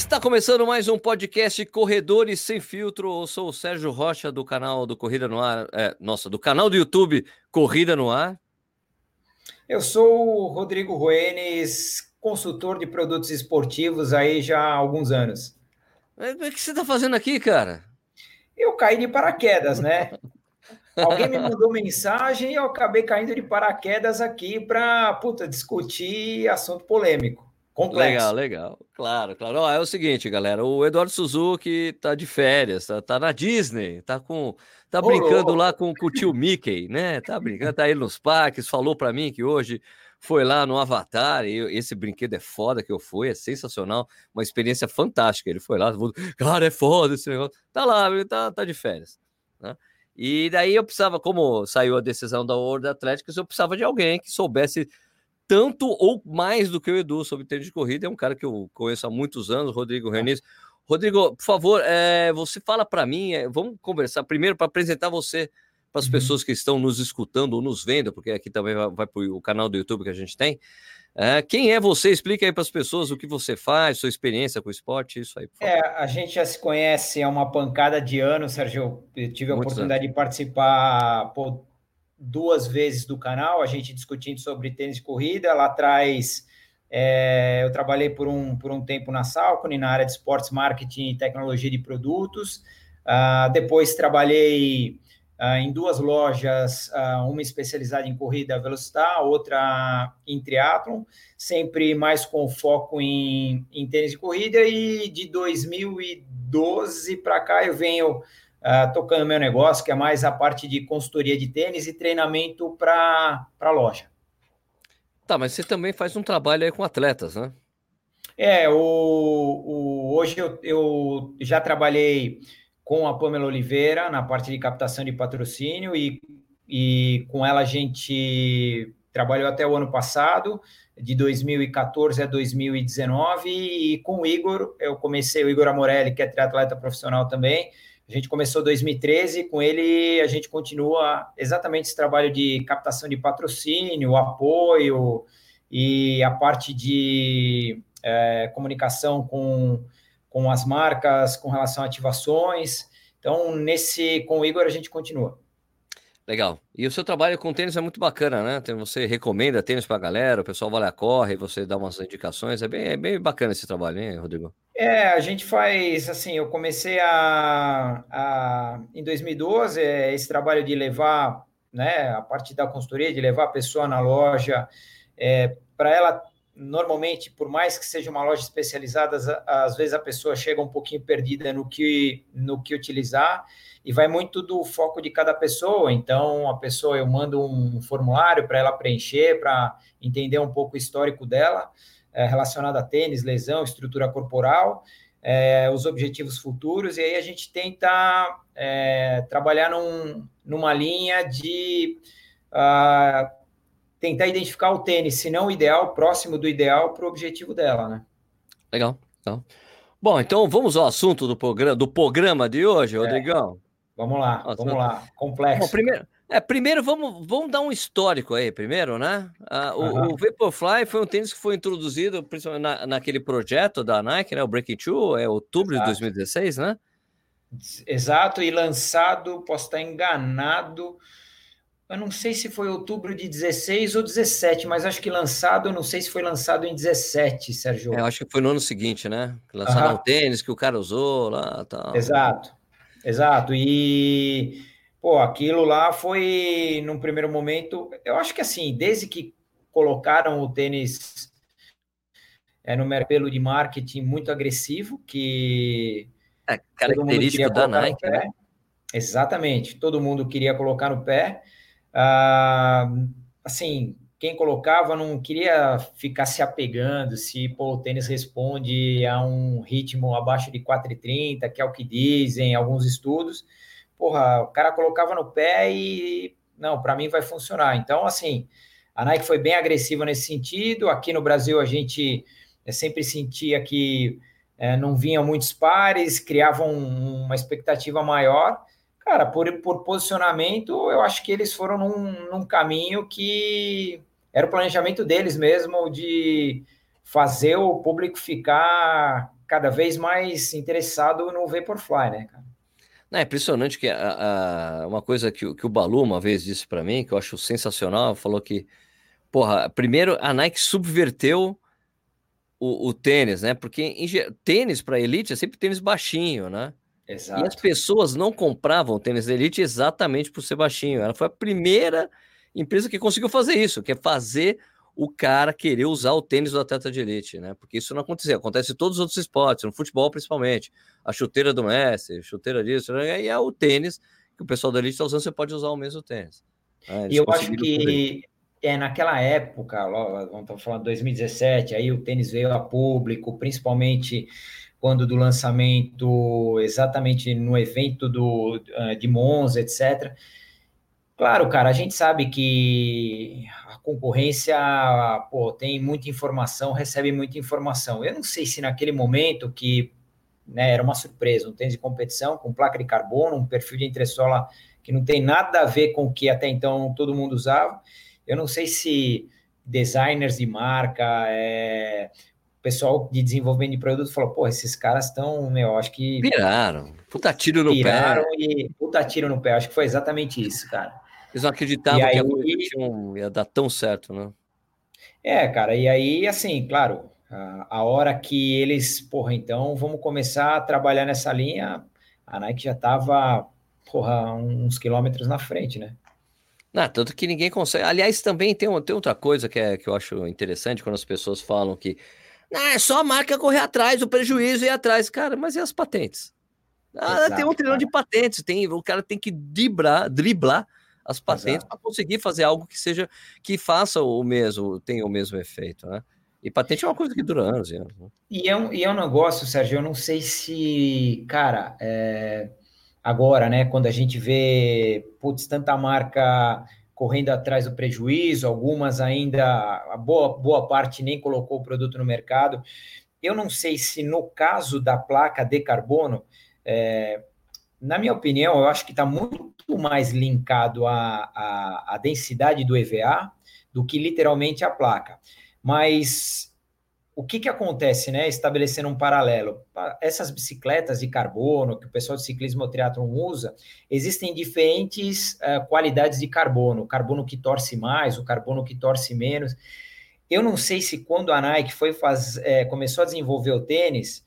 Está começando mais um podcast Corredores Sem Filtro. Eu sou o Sérgio Rocha do canal do Corrida no Ar, é, nossa, do canal do YouTube Corrida no Ar. Eu sou o Rodrigo Ruenes, consultor de produtos esportivos aí já há alguns anos. O que você está fazendo aqui, cara? Eu caí de paraquedas, né? Alguém me mandou mensagem e eu acabei caindo de paraquedas aqui para discutir assunto polêmico. Complexo. Legal, legal. Claro, claro. Ó, é o seguinte, galera. O Eduardo Suzuki tá de férias, tá, tá na Disney, tá com. Tá brincando lá com, com, o tio Mickey, né? Tá brincando, tá aí nos parques, falou para mim que hoje foi lá no Avatar, e esse brinquedo é foda que eu fui, é sensacional, uma experiência fantástica. Ele foi lá, cara, é foda esse negócio. Tá lá, tá, tá de férias. Né? E daí eu precisava, como saiu a decisão da World Athletics, eu precisava de alguém que soubesse tanto ou mais do que o Edu sobre tênis de corrida. É um cara que eu conheço há muitos anos, Rodrigo Renis. Rodrigo, por favor, é, você fala para mim, é, vamos conversar primeiro para apresentar você para as uhum. pessoas que estão nos escutando ou nos vendo, porque aqui também vai, vai para o canal do YouTube que a gente tem. É, quem é você? Explica aí para as pessoas o que você faz, sua experiência com o esporte, isso aí. É, a gente já se conhece há uma pancada de anos, Sérgio. Eu tive a Muitos oportunidade anos. de participar pô, duas vezes do canal, a gente discutindo sobre tênis de corrida. Lá atrás, é, eu trabalhei por um, por um tempo na Salcone, na área de esportes, marketing e tecnologia de produtos. Uh, depois trabalhei uh, em duas lojas, uh, uma especializada em corrida Velocitar, outra em triatlon, sempre mais com foco em, em tênis de corrida. E de 2012 para cá eu venho uh, tocando meu negócio, que é mais a parte de consultoria de tênis e treinamento para a loja. Tá, mas você também faz um trabalho aí com atletas, né? É, o, o, hoje eu, eu já trabalhei com a Pamela Oliveira na parte de captação de patrocínio e, e com ela a gente trabalhou até o ano passado, de 2014 a 2019, e com o Igor, eu comecei, o Igor Amorelli, que é triatleta profissional também, a gente começou 2013, com ele a gente continua exatamente esse trabalho de captação de patrocínio, apoio e a parte de é, comunicação com, com as marcas, com relação a ativações. Então, nesse com o Igor a gente continua. Legal. E o seu trabalho com tênis é muito bacana, né? Você recomenda tênis para a galera, o pessoal vai lá, corre, você dá umas indicações. É bem, é bem bacana esse trabalho, hein, Rodrigo? É, a gente faz assim. Eu comecei a, a em 2012 é, esse trabalho de levar, né, a parte da consultoria, de levar a pessoa na loja, é, para ela normalmente, por mais que seja uma loja especializada, às vezes a pessoa chega um pouquinho perdida no que no que utilizar e vai muito do foco de cada pessoa. Então, a pessoa eu mando um formulário para ela preencher, para entender um pouco o histórico dela é, relacionado a tênis, lesão, estrutura corporal, é, os objetivos futuros, e aí a gente tenta é, trabalhar num, numa linha de uh, tentar identificar o tênis, se não o ideal, próximo do ideal para o objetivo dela, né? Legal, então. Bom, então vamos ao assunto do programa, do programa de hoje, é. Rodrigão. Vamos lá, Nossa, vamos lá. Complexo. Bom, primeiro, é, primeiro, vamos, vamos dar um histórico aí, primeiro, né? Ah, o, uhum. o, Vaporfly foi um tênis que foi introduzido principalmente na, naquele projeto da Nike, né? O Breaking Two, é outubro Exato. de 2016, né? Exato, e lançado, posso estar enganado, eu não sei se foi outubro de 16 ou 17, mas acho que lançado, eu não sei se foi lançado em 17, Sérgio. É, eu acho que foi no ano seguinte, né? Lançaram uhum. um tênis que o cara usou lá tal. Exato, exato, e Pô, aquilo lá foi, num primeiro momento, eu acho que assim, desde que colocaram o tênis é, no mercado de marketing muito agressivo, que é característico da Nike, né? Exatamente, todo mundo queria colocar no pé. Ah, assim, quem colocava não queria ficar se apegando se pô, o tênis responde a um ritmo abaixo de 4,30, que é o que dizem alguns estudos porra, o cara colocava no pé e não, para mim vai funcionar. Então, assim, a Nike foi bem agressiva nesse sentido. Aqui no Brasil a gente é, sempre sentia que é, não vinham muitos pares, criavam uma expectativa maior. Cara, por, por posicionamento, eu acho que eles foram num, num caminho que era o planejamento deles mesmo de fazer o público ficar cada vez mais interessado no Vaporfly, né, cara? Não, é impressionante que a, a, uma coisa que, que o Balu uma vez disse para mim, que eu acho sensacional, falou que, porra, primeiro a Nike subverteu o, o tênis, né? Porque em, tênis para elite é sempre tênis baixinho, né? Exato. E as pessoas não compravam tênis da elite exatamente por ser baixinho. Ela foi a primeira empresa que conseguiu fazer isso, que é fazer o cara querer usar o tênis do atleta de elite, né? Porque isso não aconteceu, acontece em todos os outros esportes, no futebol principalmente. A chuteira do Messi, chuteira disso, né? e é o tênis que o pessoal da elite está usando, você pode usar o mesmo tênis. Né? E eu acho que é naquela época, vamos falar de 2017, aí o tênis veio a público, principalmente quando do lançamento, exatamente no evento do, eh, de Monza, etc. Claro, cara, a gente sabe que a concorrência pô, tem muita informação, recebe muita informação. Eu não sei se naquele momento que né, era uma surpresa, um tênis de competição com placa de carbono, um perfil de entressola que não tem nada a ver com o que até então todo mundo usava. Eu não sei se designers de marca, é, pessoal de desenvolvimento de produto falou, pô, esses caras estão, meu, acho que... Viraram, puta tiro no pé. e puta tiro no pé, acho que foi exatamente isso, cara. Eles não acreditavam aí, que a coisa ia dar tão certo, né? É, cara, e aí, assim, claro, a, a hora que eles, porra, então vamos começar a trabalhar nessa linha, a Nike já estava, porra, uns quilômetros na frente, né? Não, tanto que ninguém consegue. Aliás, também tem, tem outra coisa que, é, que eu acho interessante quando as pessoas falam que não, é só a marca correr atrás, o prejuízo ir atrás. Cara, mas e as patentes? Ah, Exato, tem um trilhão de patentes, tem, o cara tem que driblar, driblar as patentes para conseguir fazer algo que seja que faça o mesmo, tenha o mesmo efeito, né? E patente é uma coisa que dura anos e anos. Né? E, é um, e é um negócio, Sérgio, eu não sei se, cara, é, agora, né, quando a gente vê, putz, tanta marca correndo atrás do prejuízo, algumas ainda, a boa, boa parte nem colocou o produto no mercado. Eu não sei se no caso da placa de carbono, é, na minha opinião, eu acho que está muito mais linkado à, à, à, densidade do EVA do que literalmente a placa. Mas o que, que acontece, né? Estabelecendo um paralelo. Essas bicicletas de carbono que o pessoal de ciclismo triatlon usa, existem diferentes uh, qualidades de carbono. O carbono que torce mais, o carbono que torce menos. Eu não sei se quando a Nike foi faz, é, começou a desenvolver o tênis,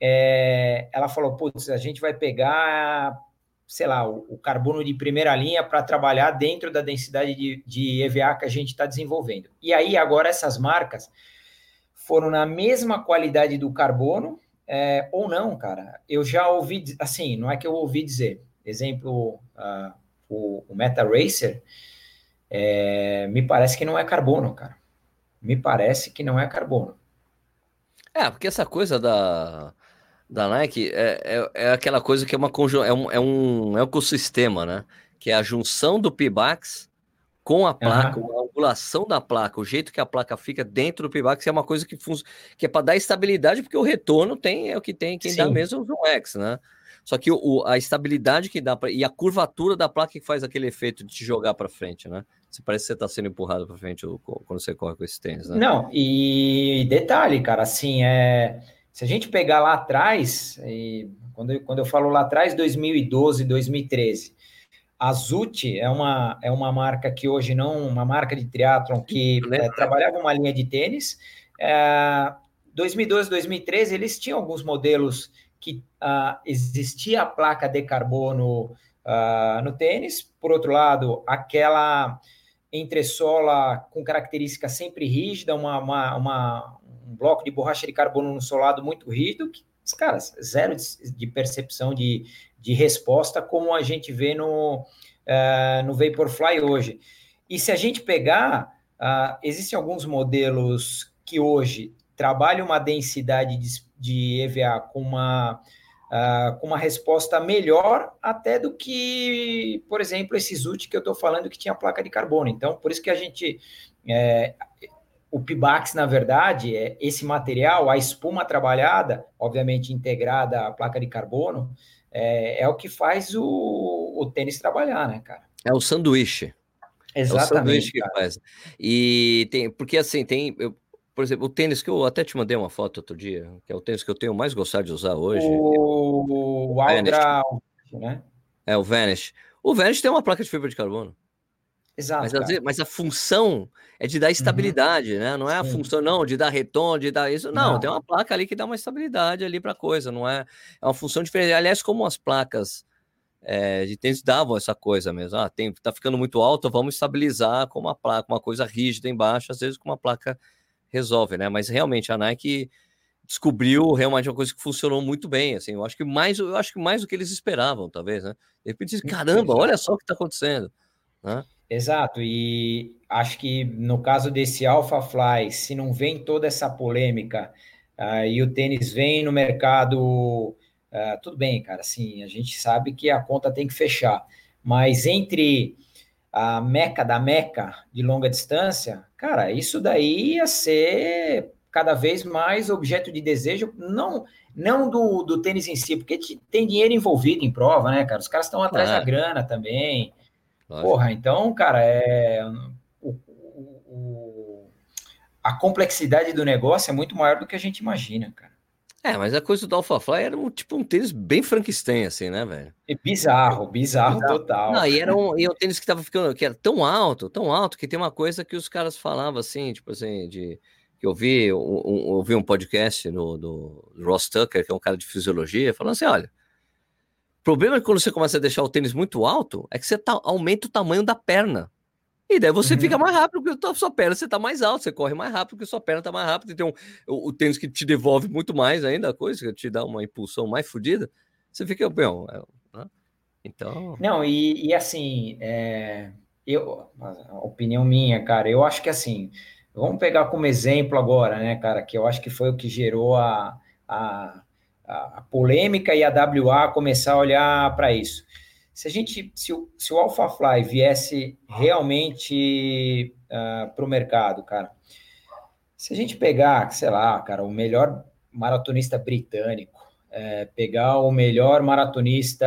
é, ela falou, putz, a gente vai pegar, sei lá, o, o carbono de primeira linha para trabalhar dentro da densidade de, de EVA que a gente está desenvolvendo. E aí, agora, essas marcas foram na mesma qualidade do carbono, é, ou não, cara. Eu já ouvi, assim, não é que eu ouvi dizer, exemplo, uh, o, o Meta Racer, é, me parece que não é carbono, cara. Me parece que não é carbono. É, porque essa coisa da, da Nike é, é, é, aquela coisa que é uma é um, é um ecossistema, né? Que é a junção do Pibax com a placa, uhum. a angulação da placa, o jeito que a placa fica dentro do Pibax é uma coisa que, que é para dar estabilidade, porque o retorno tem é o que tem quem Sim. dá mesmo o Zoom X, né? Só que o, a estabilidade que dá para e a curvatura da placa que faz aquele efeito de te jogar para frente, né? Você parece que você está sendo empurrado para frente quando você corre com esse tênis, né? Não, e detalhe, cara, assim, é se a gente pegar lá atrás, quando, eu, quando eu falo lá atrás, 2012, 2013, a Zut é uma, é uma marca que hoje não, uma marca de triatlon que é, trabalhava uma linha de tênis. É, 2012, 2013, eles tinham alguns modelos que uh, existia a placa de carbono uh, no tênis. Por outro lado, aquela entressola com característica sempre rígida, uma, uma, uma, um bloco de borracha de carbono no solado muito rígido, que, caras, zero de, de percepção de, de resposta, como a gente vê no, uh, no Vaporfly hoje. E se a gente pegar, uh, existem alguns modelos que hoje trabalham uma densidade de, de EVA com uma, uh, com uma resposta melhor até do que, por exemplo, esse ZUT que eu estou falando que tinha placa de carbono. Então, por isso que a gente. É, o Pibax, na verdade, é esse material, a espuma trabalhada, obviamente integrada à placa de carbono, é, é o que faz o, o, tênis trabalhar, né, cara? É o sanduíche. Exatamente. É o sanduíche que faz. E tem, porque assim, tem. Eu, por exemplo, o tênis que eu até te mandei uma foto outro dia, que é o tênis que eu tenho mais gostado de usar hoje. O, o Aldra, né? É, o Vanish. O Vanish tem uma placa de fibra de carbono. Exato. Mas, vezes, mas, a função é de dar uhum. estabilidade, uhum. né? Não é a Sim. função, não, de dar retorno, de dar isso. Não, não, tem uma placa ali que dá uma estabilidade ali para a coisa, não é? É uma função diferente. Aliás, como as placas é, de tênis davam essa coisa mesmo. Ah, tem, tá ficando muito alto, vamos estabilizar com uma placa, uma coisa rígida embaixo, às vezes com uma placa resolve, né? Mas realmente a Nike descobriu realmente uma coisa que funcionou muito bem, assim, eu acho que mais, eu acho que mais do que eles esperavam, talvez, né? De repente, caramba, olha só o que está acontecendo, né? Exato, e acho que no caso desse Alpha Fly, se não vem toda essa polêmica uh, e o tênis vem no mercado, uh, tudo bem, cara, assim, a gente sabe que a conta tem que fechar, mas entre a meca da meca de longa distância, cara, isso daí ia ser cada vez mais objeto de desejo, não não do, do tênis em si, porque tem dinheiro envolvido em prova, né, cara? Os caras estão atrás da grana também. Lógico. Porra, então, cara, é. O, o, o, a complexidade do negócio é muito maior do que a gente imagina, cara. É, mas a coisa do AlphaFly era um, tipo um tênis bem Frankenstein, assim, né, velho? E bizarro, bizarro, bizarro. total. Não, e era um, e um tênis que tava ficando, que era tão alto, tão alto, que tem uma coisa que os caras falavam, assim, tipo assim, de... Que eu vi, eu vi um podcast no, do Ross Tucker, que é um cara de fisiologia, falando assim, olha, problema é que quando você começa a deixar o tênis muito alto, é que você tá, aumenta o tamanho da perna. E daí você uhum. fica mais rápido porque a sua perna você tá mais alto, você corre mais rápido porque a sua perna tá mais rápida. Então, o, o tênis que te devolve muito mais ainda a coisa, que te dá uma impulsão mais fodida, você fica, bem, é, né? então... Não, e, e assim, é, eu, opinião minha, cara, eu acho que assim, vamos pegar como exemplo agora, né, cara, que eu acho que foi o que gerou a, a a, polêmica e a WA começar a olhar para isso. Se a gente, se o, se o AlphaFly viesse realmente uh, ah, para o mercado, cara, se a gente pegar, sei lá, cara, o melhor maratonista britânico, é, pegar o melhor maratonista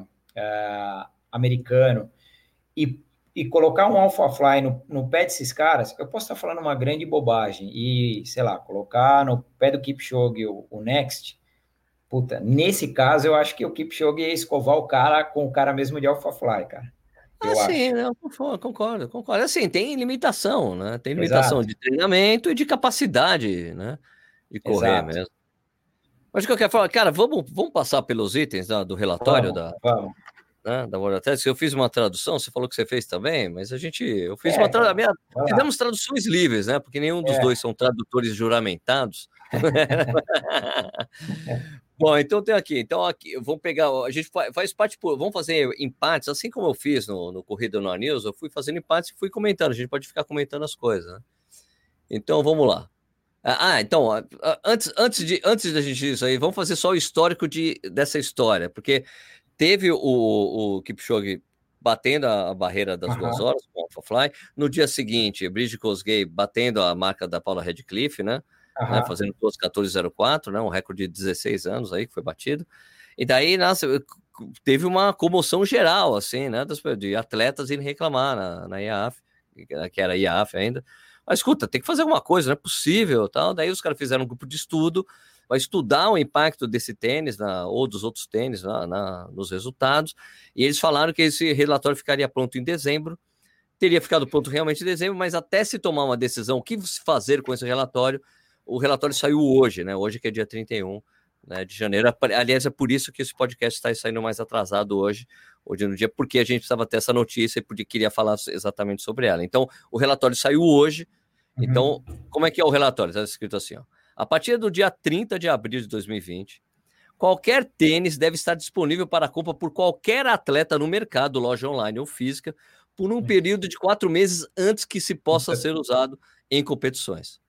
uh, americano e, e colocar um AlphaFly no, no pé desses caras, eu posso estar falando uma grande bobagem e, sei lá, colocar no pé do Kipchoge o, o Next, Puta, nesse caso, eu acho que o Kipchoge ia escovar o cara com o cara mesmo de AlphaFly, cara. Eu ah, sim, não, concordo, concordo. Assim, tem limitação, né? Tem limitação Exato. de treinamento e de capacidade, né? De correr Exato. mesmo. Mas o que eu quero falar, cara, vamos, vamos passar pelos itens da, do relatório vamos, da, vamos. Né, da World Athletics. Eu fiz uma tradução, você falou que você fez também, mas a gente, eu fiz é, uma tradução, fizemos traduções livres, né? Porque nenhum dos é. dois são tradutores juramentados. Bom, então tem aqui. Então aqui vamos pegar. A gente faz parte por. Vamos fazer empates, assim como eu fiz no, no Corrida no News. Eu fui fazendo empates e fui comentando. A gente pode ficar comentando as coisas. Né? Então vamos lá. Ah, ah então antes, antes de antes da gente isso aí, vamos fazer só o histórico de, dessa história, porque teve o, o Kipchoge batendo a barreira das uhum. duas horas com o AlphaFly. No dia seguinte, Bridget Kosgei batendo a marca da Paula Redcliffe, né? Uhum. né, fazendo 1404, né, um recorde de 16 anos aí que foi batido. E daí, nossa, teve uma comoção geral, assim, né, de atletas irem reclamar na, na IAF, que era IAF ainda. Mas escuta, tem que fazer alguma coisa, não é possível, tal. Daí os caras fizeram um grupo de estudo para estudar o impacto desse tênis na, ou dos outros tênis na, na, nos resultados. E eles falaram que esse relatório ficaria pronto em dezembro. Teria ficado pronto realmente em dezembro, mas até se tomar uma decisão, o que fazer com esse relatório, o relatório saiu hoje, né? Hoje que é dia 31 né, de janeiro. Aliás, é por isso que esse podcast está saindo mais atrasado hoje, hoje no dia, porque a gente precisava ter essa notícia e podia, queria falar exatamente sobre ela. Então, o relatório saiu hoje. Uhum. Então, como é que é o relatório? Está escrito assim, ó. A partir do dia 30 de abril de 2020, qualquer tênis deve estar disponível para compra por qualquer atleta no mercado, loja online ou física, por um período de quatro meses antes que se possa ser usado em competições.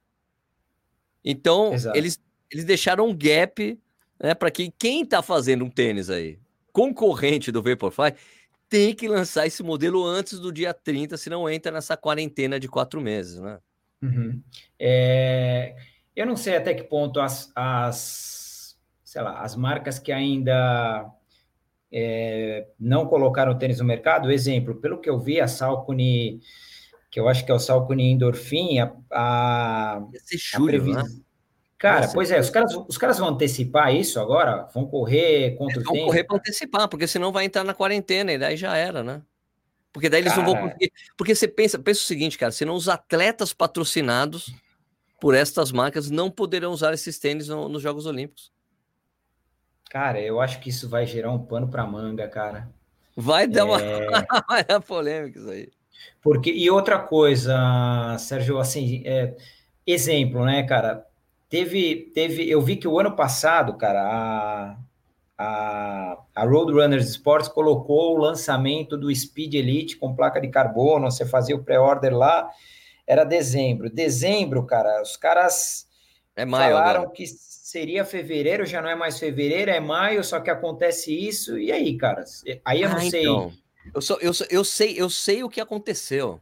Então, eles, eles deixaram um gap né, para que quem está fazendo um tênis aí, concorrente do Vaporfly, tem que lançar esse modelo antes do dia 30, senão entra nessa quarentena de quatro meses, né? Uhum. É, eu não sei até que ponto as, as, sei lá, as marcas que ainda é, não colocaram tênis no mercado, exemplo, pelo que eu vi, a Salcone que eu acho que é o Salcone Endorfin, a, a, a previsão. Né? Cara, Nossa, pois é, os caras, os caras vão antecipar isso agora? Vão correr contra o tempo? Vão correr para antecipar, porque senão vai entrar na quarentena e daí já era, né? Porque daí eles cara... não vão conseguir. Porque você pensa, pensa o seguinte, cara, senão os atletas patrocinados por estas marcas não poderão usar esses tênis no, nos Jogos Olímpicos. Cara, eu acho que isso vai gerar um pano para manga, cara. Vai dar uma é... polêmica isso aí. Porque, e outra coisa, Sérgio, assim, é, exemplo, né, cara? Teve, teve, eu vi que o ano passado, cara, a, a, a Roadrunners Sports colocou o lançamento do Speed Elite com placa de carbono, você fazia o pré-order lá, era dezembro. Dezembro, cara, os caras é maio falaram agora. que seria fevereiro, já não é mais fevereiro, é maio, só que acontece isso, e aí, cara? Aí eu não ah, sei. Então. Eu, sou, eu, sou, eu, sei, eu sei o que aconteceu,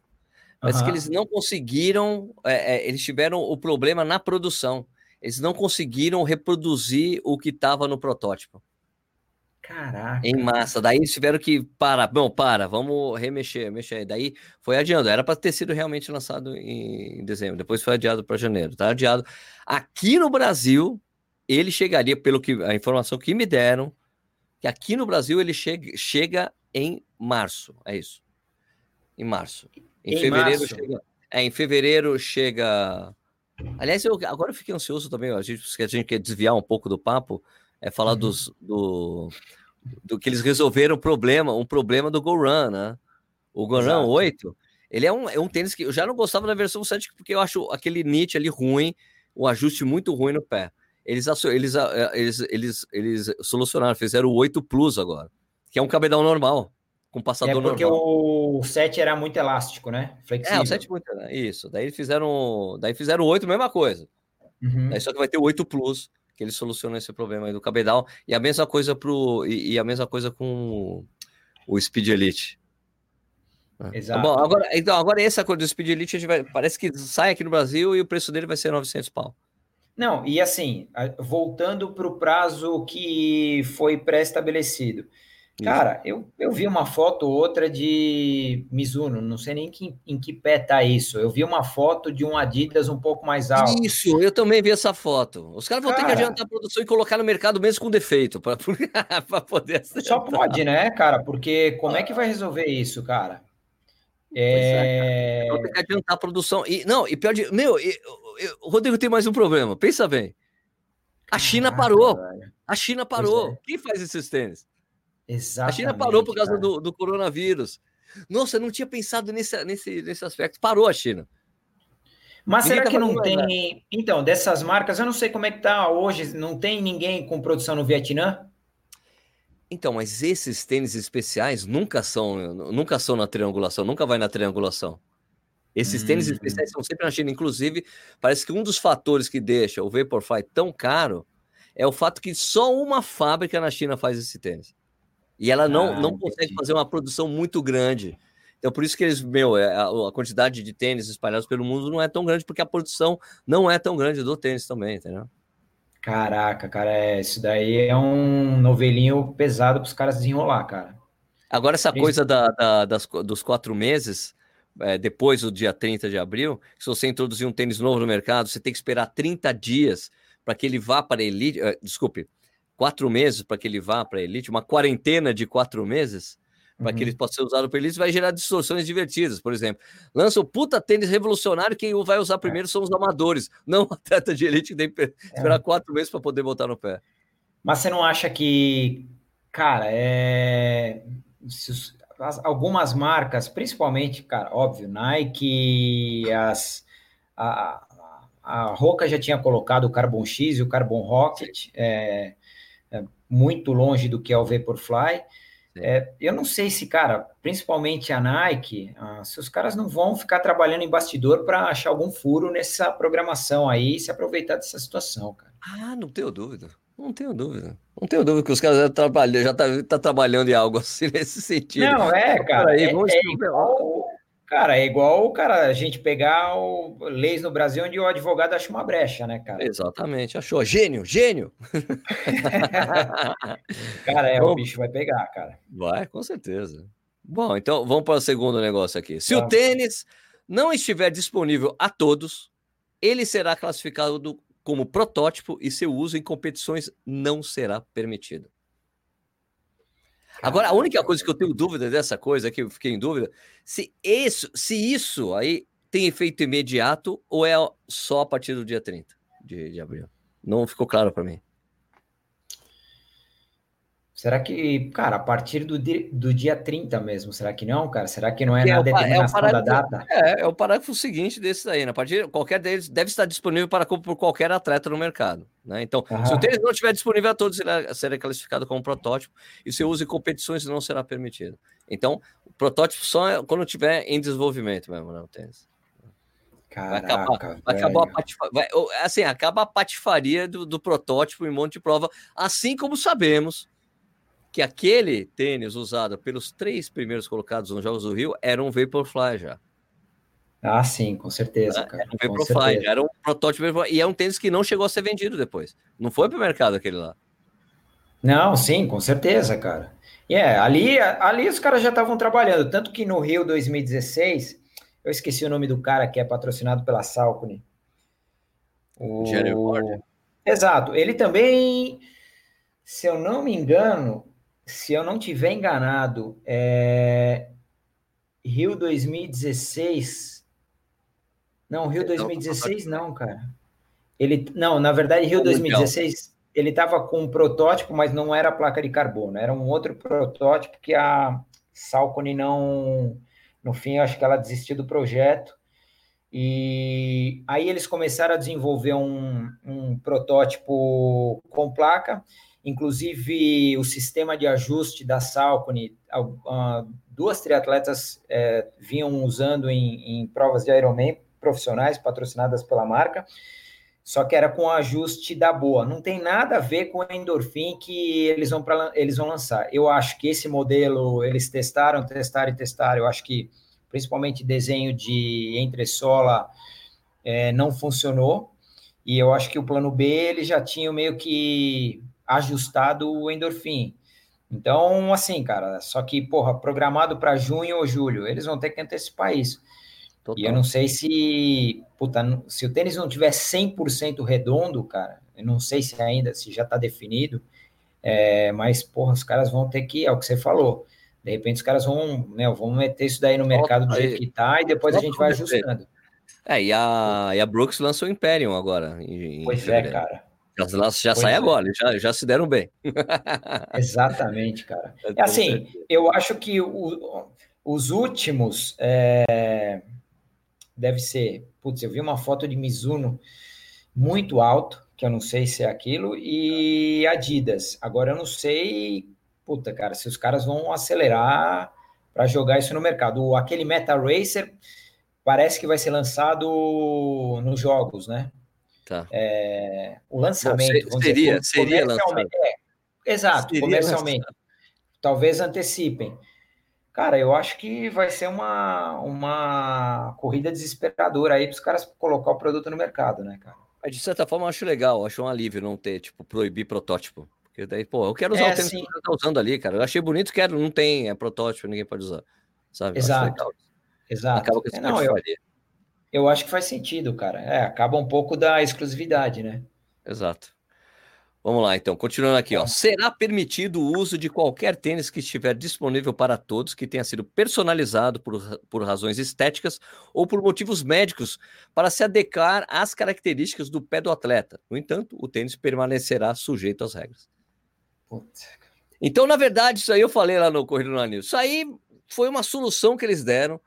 mas uhum. que eles não conseguiram, é, é, eles tiveram o problema na produção. Eles não conseguiram reproduzir o que estava no protótipo. Caraca. Em massa. Daí eles tiveram que parar. Bom, para, vamos remexer, mexer. Daí foi adiando. Era para ter sido realmente lançado em dezembro. Depois foi adiado para janeiro. Tá adiado. Aqui no Brasil, ele chegaria, pelo que a informação que me deram, que aqui no Brasil ele chega, chega em março. É isso. Em março. Em, em fevereiro março. chega. É, em fevereiro chega Aliás, eu, agora eu fiquei ansioso também, a gente, a gente quer desviar um pouco do papo, é falar uhum. dos, do, do que eles resolveram o problema, um problema do Go Run, né? O Go Run 8, ele é um, é um tênis que eu já não gostava da versão 7 porque eu acho aquele nit ali ruim, o um ajuste muito ruim no pé. Eles, eles, eles, eles, eles solucionaram, fizeram o 8 Plus agora, que é um cabedal normal com passador normal. É porque normal. o 7 era muito elástico, né? Flexível. É, o 7 muito, isso. Daí fizeram, daí fizeram o 8, mesma coisa. Uhum. Daí só que vai ter o 8 Plus, que eles solucionam esse problema aí do cabedal, e a mesma coisa pro e, e a mesma coisa com o Speed Elite. É. Exato. Bom, agora, então, agora essa coisa do Speed Elite, a gente vai, parece que sai aqui no Brasil e o preço dele vai ser 900 pau. Não, e assim, voltando para o prazo que foi pré-estabelecido. Cara, eu, eu vi uma foto outra de Mizuno, não sei nem que, em que pé tá isso. Eu vi uma foto de um Adidas um pouco mais alto. Isso, eu também vi essa foto. Os caras vão cara, ter que adiantar a produção e colocar no mercado mesmo com defeito, para poder acertar. Só pode, né, cara? Porque como é que vai resolver isso, cara? É... é vão ter que adiantar a produção. E, não, e pior de. Meu, eu, eu, Rodrigo tem mais um problema. Pensa bem. A China Caraca, parou. Velho. A China parou. É. Quem faz esses tênis? Exatamente. A China parou por causa do, do, coronavírus. Nossa, eu não tinha pensado nesse, nesse, nesse aspecto. Parou a China. Mas ninguém será que não tem. Nada. Então, dessas marcas, eu não sei como é que tá hoje. Não tem ninguém com produção no Vietnã? Então, mas esses tênis especiais nunca são, nunca são na triangulação, nunca vai na triangulação. Esses hum. tênis especiais são sempre na China. Inclusive, parece que um dos fatores que deixa o Vaporfly tão caro é o fato que só uma fábrica na China faz esse tênis. E ela não, ah, não consegue fazer uma produção muito grande. Então, por isso que eles, meu, é, a, a, quantidade de tênis espalhados pelo mundo não é tão grande, porque a produção não é tão grande do tênis também, entendeu? Caraca, cara, é, isso daí é um novelinho pesado para os caras desenrolar, cara. Agora, essa coisa da, da, das, dos quatro meses, é, depois do dia 30 de abril, se você introduzir um tênis novo no mercado, você tem que esperar 30 dias para que ele vá para a elite. Uh, desculpe, quatro meses para que ele vá para a elite, uma quarentena de quatro meses para uhum. que ele possa ser usado para elite, vai gerar distorções divertidas. Por exemplo, lança o puta tênis revolucionário, quem vai usar primeiro são os amadores, não o atleta de elite que tem que é. esperar é. quatro meses para poder botar no pé. Mas você não acha que, cara, é. Algumas marcas, principalmente, cara, óbvio, Nike, as, a, a Roca já tinha colocado o Carbon X e o Carbon Rocket, é, é, muito longe do que é o Vaporfly. É, eu não sei se, cara, principalmente a Nike, ah, se os caras não vão ficar trabalhando em bastidor para achar algum furo nessa programação aí e se aproveitar dessa situação, cara. Ah, não tenho dúvida. Não tenho dúvida. Não tenho dúvida que os caras já trabalham, já tá, tá trabalhando em algo assim nesse sentido. Não, é, cara. Aí, é, é, igual, Cara, é igual, cara, a gente pegar o, leis no Brasil onde o advogado acha uma brecha, né, cara? Exatamente, achou. Gênio, gênio! cara, é, Bom, o bicho vai pegar, cara. Vai, com certeza. Bom, então vamos para o segundo negócio aqui. Se o tênis não estiver disponível a todos, ele será classificado como protótipo e seu uso em competições não será permitido. Agora, a única coisa que eu tenho dúvida dessa coisa, que eu fiquei em dúvida, se isso, se isso aí tem efeito imediato ou é só a partir do dia 30 de, de abril. Não ficou claro para mim. Será que, cara, a partir do, do dia 30 mesmo, será que não, cara? Será que não é, é na é determinação é da data? É, é o parágrafo seguinte desse daí, né? A partir, qualquer deles deve estar disponível para por qualquer atleta no mercado, né? Então, se o tênis não estiver disponível a todos, será, será classificado como protótipo e seu uso em competições não será permitido. Então, o protótipo só é quando estiver em desenvolvimento mesmo, né, o tênis. Caraca, vai acabar, vai acabar a patifaria, vai, assim, acaba a patifaria do, do protótipo em monte de prova, assim como sabemos que aquele tênis usado pelos três primeiros colocados nos Jogos do Rio era um Vaporfly já. Ah, sim, com certeza, né? cara. Era um Vaporfly, era um protótipo e é um tênis que não chegou a ser vendido depois. Não foi para o mercado aquele lá. Não, sim, com certeza, cara. E é, ali, ali os caras já estavam trabalhando, tanto que no Rio 2016, eu esqueci o nome do cara que é patrocinado pela Salcone. O... Exato, ele também, se eu não me engano, se eu não tiver enganado, é... Rio 2016. Não, Rio 2016 não, cara. Ele não, na verdade, Rio 2016 ele estava com um protótipo, mas não era placa de carbono, era um outro protótipo que a Salcone não, no fim, acho que ela desistiu do projeto. E aí eles começaram a desenvolver um, um protótipo com placa Inclusive, o sistema de ajuste da Salcone, duas triatletas é, vinham usando em, em provas de Ironman profissionais patrocinadas pela marca, só que era com ajuste da boa. Não tem nada a ver com a endorfin que eles vão, pra, eles vão lançar. Eu acho que esse modelo eles testaram, testaram e testaram. Eu acho que principalmente desenho de entressola é, não funcionou. E eu acho que o plano B ele já tinha meio que ajustado o endorfim. Então, assim, cara, só que, porra, programado para junho ou julho, eles vão ter que antecipar isso. Total. E eu não sei se, puta, se o tênis não tiver 100% redondo, cara, eu não sei se ainda, se já está definido, é, mas, porra, os caras vão ter que, é o que você falou, de repente os caras vão, né, vão meter isso daí no mercado do jeito que tá e depois a gente vai ajustando. É, e a, e a Brooks lançou o Imperium agora. Em, pois é, cara. Já, já sai é. agora, já, já se deram bem. Exatamente, cara. É assim, eu acho que o, os últimos é, deve ser. Putz, eu vi uma foto de Mizuno muito alto, que eu não sei se é aquilo, e Adidas. Agora eu não sei, puta, cara, se os caras vão acelerar para jogar isso no mercado. O, aquele Meta Racer parece que vai ser lançado nos jogos, né? Tá. É, o lançamento. Bom, seria, dizer, seria lançado. É, exato, seria comercialmente. Lançado. Talvez antecipem. Cara, eu acho que vai ser uma, uma corrida desesperadora aí para os caras colocar o produto no mercado, né, cara? Mas de certa forma eu acho legal, eu acho um alívio não ter, tipo, proibir protótipo. Porque daí, pô, eu quero usar é, o tênis que você tá usando ali, cara. Eu achei bonito, quero, não tem, é protótipo, ninguém pode usar. Sabe? Exato. Exato. Acaba é, não, eu, eu acho que faz sentido, cara. É, acaba um pouco da exclusividade, né? Exato. Vamos lá, então, continuando aqui, ó. Será permitido o uso de qualquer tênis que estiver disponível para todos, que tenha sido personalizado por, por razões estéticas ou por motivos médicos, para se adequar às características do pé do atleta. No entanto, o tênis permanecerá sujeito às regras. Então, na verdade, isso aí eu falei lá no Corrida no Anil. Isso aí foi uma solução que eles deram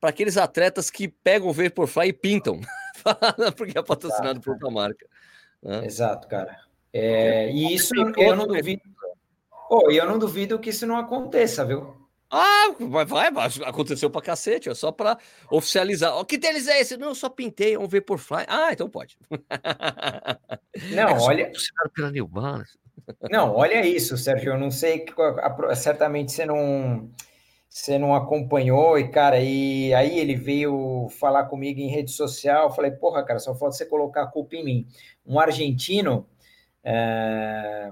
para aqueles atletas que pegam o Vaporfly e pintam, porque é patrocinado Exato, por outra marca. Né? Exato, cara. É, e isso eu não duvido. Oh, eu não duvido que isso não aconteça, viu? Ah, vai, vai, aconteceu pra cacete, é só para oficializar. O que deles é esse? Não, eu só pintei é um Vaporfly. Ah, então pode. Não, é olha. Pela New Balance. Não, olha isso, Sérgio. Eu não sei, certamente você não você não acompanhou, e cara, e aí ele veio falar comigo em rede social, falei, porra, cara, só falta você colocar a culpa em mim. Um argentino, é,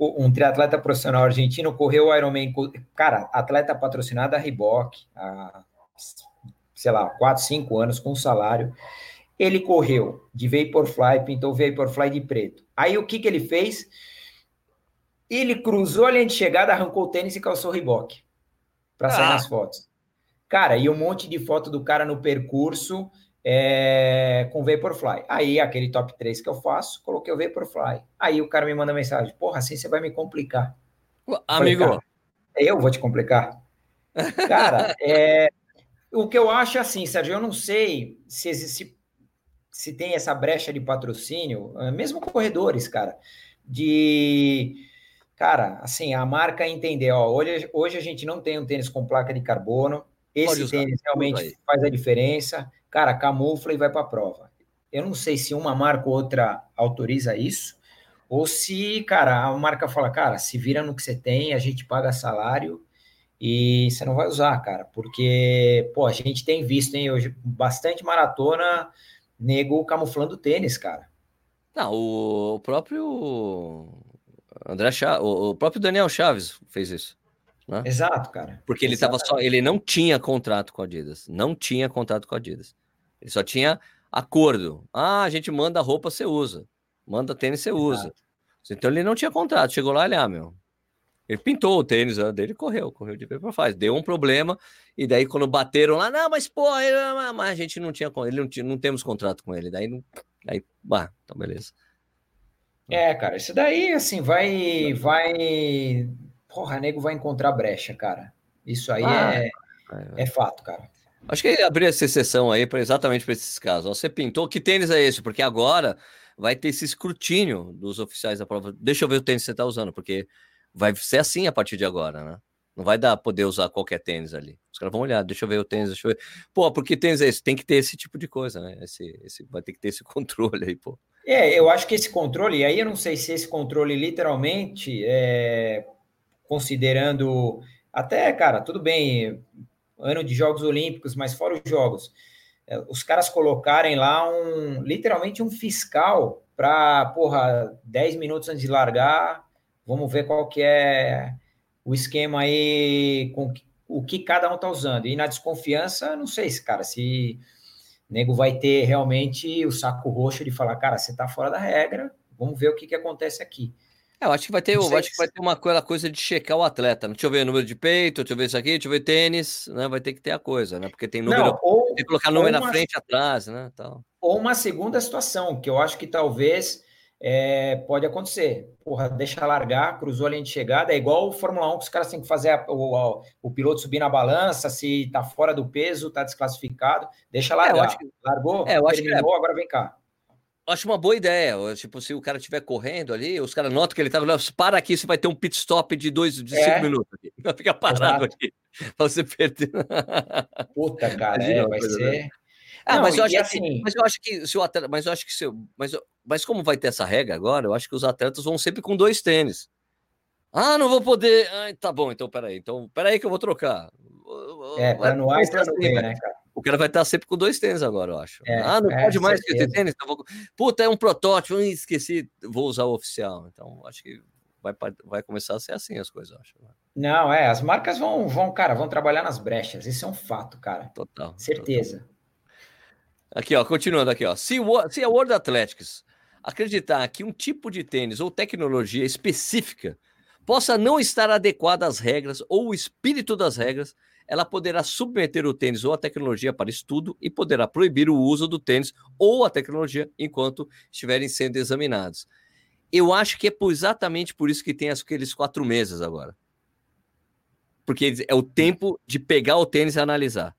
um triatleta profissional argentino, correu o Ironman, cara, atleta patrocinado a Reebok, há sei lá, 4, 5 anos com salário. Ele correu de Vaporfly, pintou Vaporfly de preto. Aí o que, que ele fez? Ele cruzou a linha de chegada, arrancou o tênis e calçou o riboque para sair ah. nas fotos. Cara, e um monte de foto do cara no percurso é, com Vaporfly. Aí, aquele top 3 que eu faço, coloquei o Vaporfly. Aí o cara me manda mensagem: Porra, assim você vai me complicar. Amigo. Falei, eu vou te complicar. Cara, é, o que eu acho é assim, Sérgio, eu não sei se, se, se tem essa brecha de patrocínio, é, mesmo corredores, cara, de. Cara, assim, a marca entender, ó, hoje, hoje a gente não tem um tênis com placa de carbono, esse tênis realmente faz a diferença, cara, camufla e vai para a prova. Eu não sei se uma marca ou outra autoriza isso, ou se, cara, a marca fala, cara, se vira no que você tem, a gente paga salário e você não vai usar, cara, porque, pô, a gente tem visto, hein, hoje, bastante maratona, nego camuflando tênis, cara. Não, o próprio André Chaves, o próprio Daniel Chaves fez isso. Né? Exato, cara. Porque ele tava só, ele não tinha contrato com a Adidas, não tinha contrato com a Adidas. Ele só tinha acordo. Ah, a gente manda roupa, você usa. Manda tênis, você usa. Então ele não tinha contrato. Chegou lá, ele, ah, meu. Ele pintou o tênis dele correu, correu de para faz. Deu um problema, e daí quando bateram lá, não, mas pô, ele, mas a gente não tinha, ele não, não temos contrato com ele. Daí, não, aí, bah, então beleza. É, cara, isso daí, assim, vai, vai porra, nego vai encontrar brecha, cara. Isso aí ah, é, é, é, fato, cara. Acho que abrir essa exceção aí para exatamente para esses casos. Você pintou, que tênis é esse? Porque agora vai ter esse escrutínio dos oficiais da prova. Deixa eu ver o tênis que você está usando, porque vai ser assim a partir de agora, né? Não vai dar poder usar qualquer tênis ali. Os caras vão olhar, deixa eu ver o tênis, deixa eu ver. Pô, porque tênis é esse? Tem que ter esse tipo de coisa, né? Esse, esse, vai ter que ter esse controle aí, pô. É, eu acho que esse controle, e aí eu não sei se esse controle literalmente é, considerando até, cara, tudo bem, ano de Jogos Olímpicos, mas fora os Jogos, é, os caras colocarem lá um, literalmente um fiscal para, porra, 10 minutos antes de largar, vamos ver qual que é o esquema aí, com o que cada um tá usando. E na desconfiança, não sei se, cara, se nego vai ter realmente o saco roxo de falar, cara, você tá fora da regra, vamos ver o que, que acontece aqui. É, eu acho que vai ter, eu acho que vai ter uma coisa, coisa de checar o atleta. Né? Deixa eu ver o número de peito, deixa eu ver isso aqui, deixa eu ver tênis, né? Vai ter que ter a coisa, né? Porque tem número, Não, ou, tem que colocar número uma, na frente, atrás, né? Tal. Ou uma segunda situação, que eu acho que talvez é, pode acontecer. Porra, deixa largar, cruzou a linha de chegada, é igual o Fórmula 1 que os caras têm que fazer a, o, o, piloto subir na balança, se tá fora do peso, tá desclassificado, deixa largar. É, que, Largou, é, eu acho terminou, que é. agora vem cá acho uma boa ideia. Tipo, se o cara estiver correndo ali, os caras notam que ele tá. Para aqui, você vai ter um pit stop de dois, de é. cinco minutos. Aqui. Fica parado Exato. aqui. Pra você perder. Puta, cara, é, vai ser. Ah, Não, mas, eu acho assim... que, mas eu acho que se o atleta, mas eu acho que se, mas, mas como vai ter essa regra agora, eu acho que os atletas vão sempre com dois tênis. Ah, não vou poder. Ah, tá bom, então peraí. Então, peraí que eu vou trocar. É, plano A e plano B, né, cara? O cara vai estar sempre com dois tênis agora, eu acho. É, ah, não é, pode mais que ter tênis? Então vou... Puta, é um protótipo, esqueci, vou usar o oficial. Então, acho que vai, vai começar a ser assim as coisas, acho. Né? Não, é, as marcas vão, vão, cara, vão trabalhar nas brechas. Isso é um fato, cara. Total. Certeza. Total. Aqui, ó, continuando aqui, ó. Se, se a World Athletics acreditar que um tipo de tênis ou tecnologia específica possa não estar adequada às regras ou o espírito das regras, ela poderá submeter o tênis ou a tecnologia para estudo e poderá proibir o uso do tênis ou a tecnologia enquanto estiverem sendo examinados. Eu acho que é exatamente por isso que tem aqueles quatro meses agora. Porque é o tempo de pegar o tênis e analisar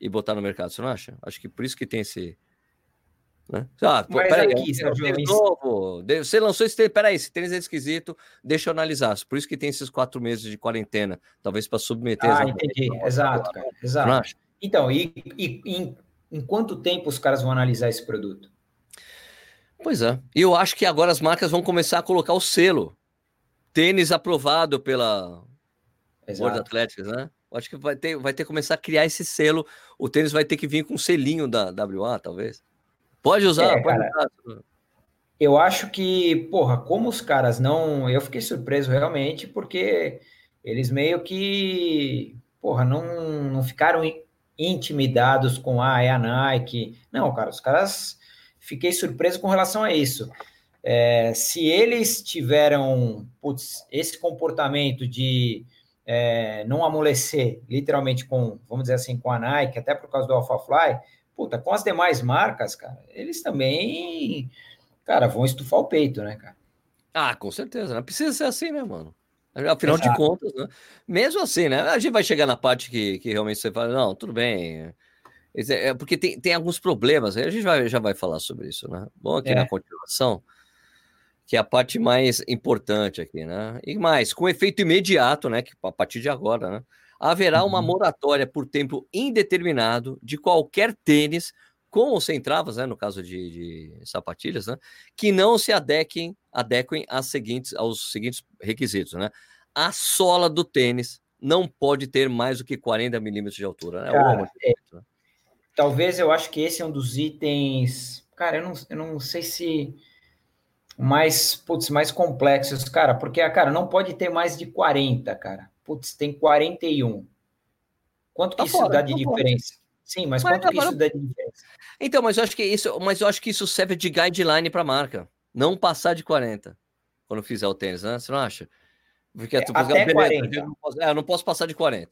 e botar no mercado, você não acha? Acho que por isso que tem esse, né? Ah, pô, peraí, aqui, novo, você lançou esse tênis, peraí, esse tênis é esquisito, deixa eu analisar. Por isso que tem esses quatro meses de quarentena, talvez para submeter. Ah, entendi, exato, cara, exato. Então, e, e em, em quanto tempo os caras vão analisar esse produto? Pois é, e eu acho que agora as marcas vão começar a colocar o selo. Tênis aprovado pela Exato. World Athletics, né? Eu acho que vai ter, vai ter que começar a criar esse selo. O tênis vai ter que vir com um selinho da WA, talvez. Pode usar, é, pode cara, usar. Eu acho que, porra, como os caras não. Eu fiquei surpreso realmente, porque eles meio que, porra, não, não ficaram intimidados com ah, é a Nike. Não, cara, os caras fiquei surpreso com relação a isso. É, se eles tiveram putz, esse comportamento de é, não amolecer, literalmente com, vamos dizer assim, com a Nike, até por causa do AlphaFly, puta, com as demais marcas, cara, eles também, cara, vão estufar o peito, né, cara? Ah, com certeza, não precisa ser assim, né, mano? Afinal Exato. de contas, né? Mesmo assim, né? A gente vai chegar na parte que, que realmente você fala, não, tudo bem. É, é porque tem, tem alguns problemas, aí a gente vai, já vai falar sobre isso, né? Bom, aqui é. na continuação, que é a parte mais importante aqui, né? E mais, com efeito imediato, né? Que a partir de agora, né? Haverá uhum. uma moratória por tempo indeterminado de qualquer tênis com ou sem travas, né, no caso de, de, sapatilhas, né, que não se adequem, adequem às seguintes, aos seguintes requisitos, né? A sola do tênis não pode ter mais do que 40 milímetros de altura, né? Cara, é, né? talvez eu acho que esse é um dos itens, cara, eu não, eu não sei se mais, putz, mais complexos, cara, porque, cara, não pode ter mais de 40, cara. Putz, tem 41. Quanto tá que fora, isso dá de tá diferença? Fora. Sim, mas, mas quanto agora... que isso dá de diferença? Então, mas eu acho que isso, mas eu acho que isso serve de guideline para a marca. Não passar de 40 quando fizer o tênis, né? Você não acha? Porque é, tu, até beleza, 40. Eu não, posso, é, eu não posso passar de 40.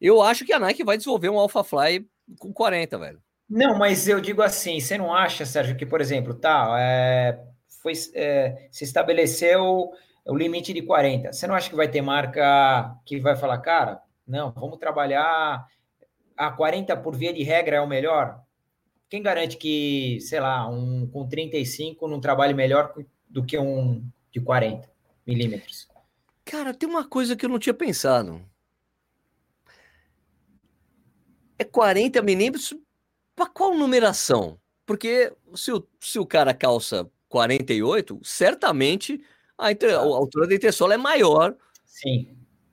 Eu acho que a Nike vai desenvolver um Alpha Fly com 40, velho. Não, mas eu digo assim, você não acha, Sérgio, que, por exemplo, tá, é, foi, é, se estabeleceu o limite de 40. Você não acha que vai ter marca que vai falar, cara, não, vamos trabalhar a 40 por via de regra é o melhor? Quem garante que, sei lá, um com 35 não trabalhe melhor do que um de 40 milímetros? Cara, tem uma coisa que eu não tinha pensado. É 40 milímetros para qual numeração? Porque se o, se o cara calça 48, certamente a, inter, a altura da entressola é maior Sim.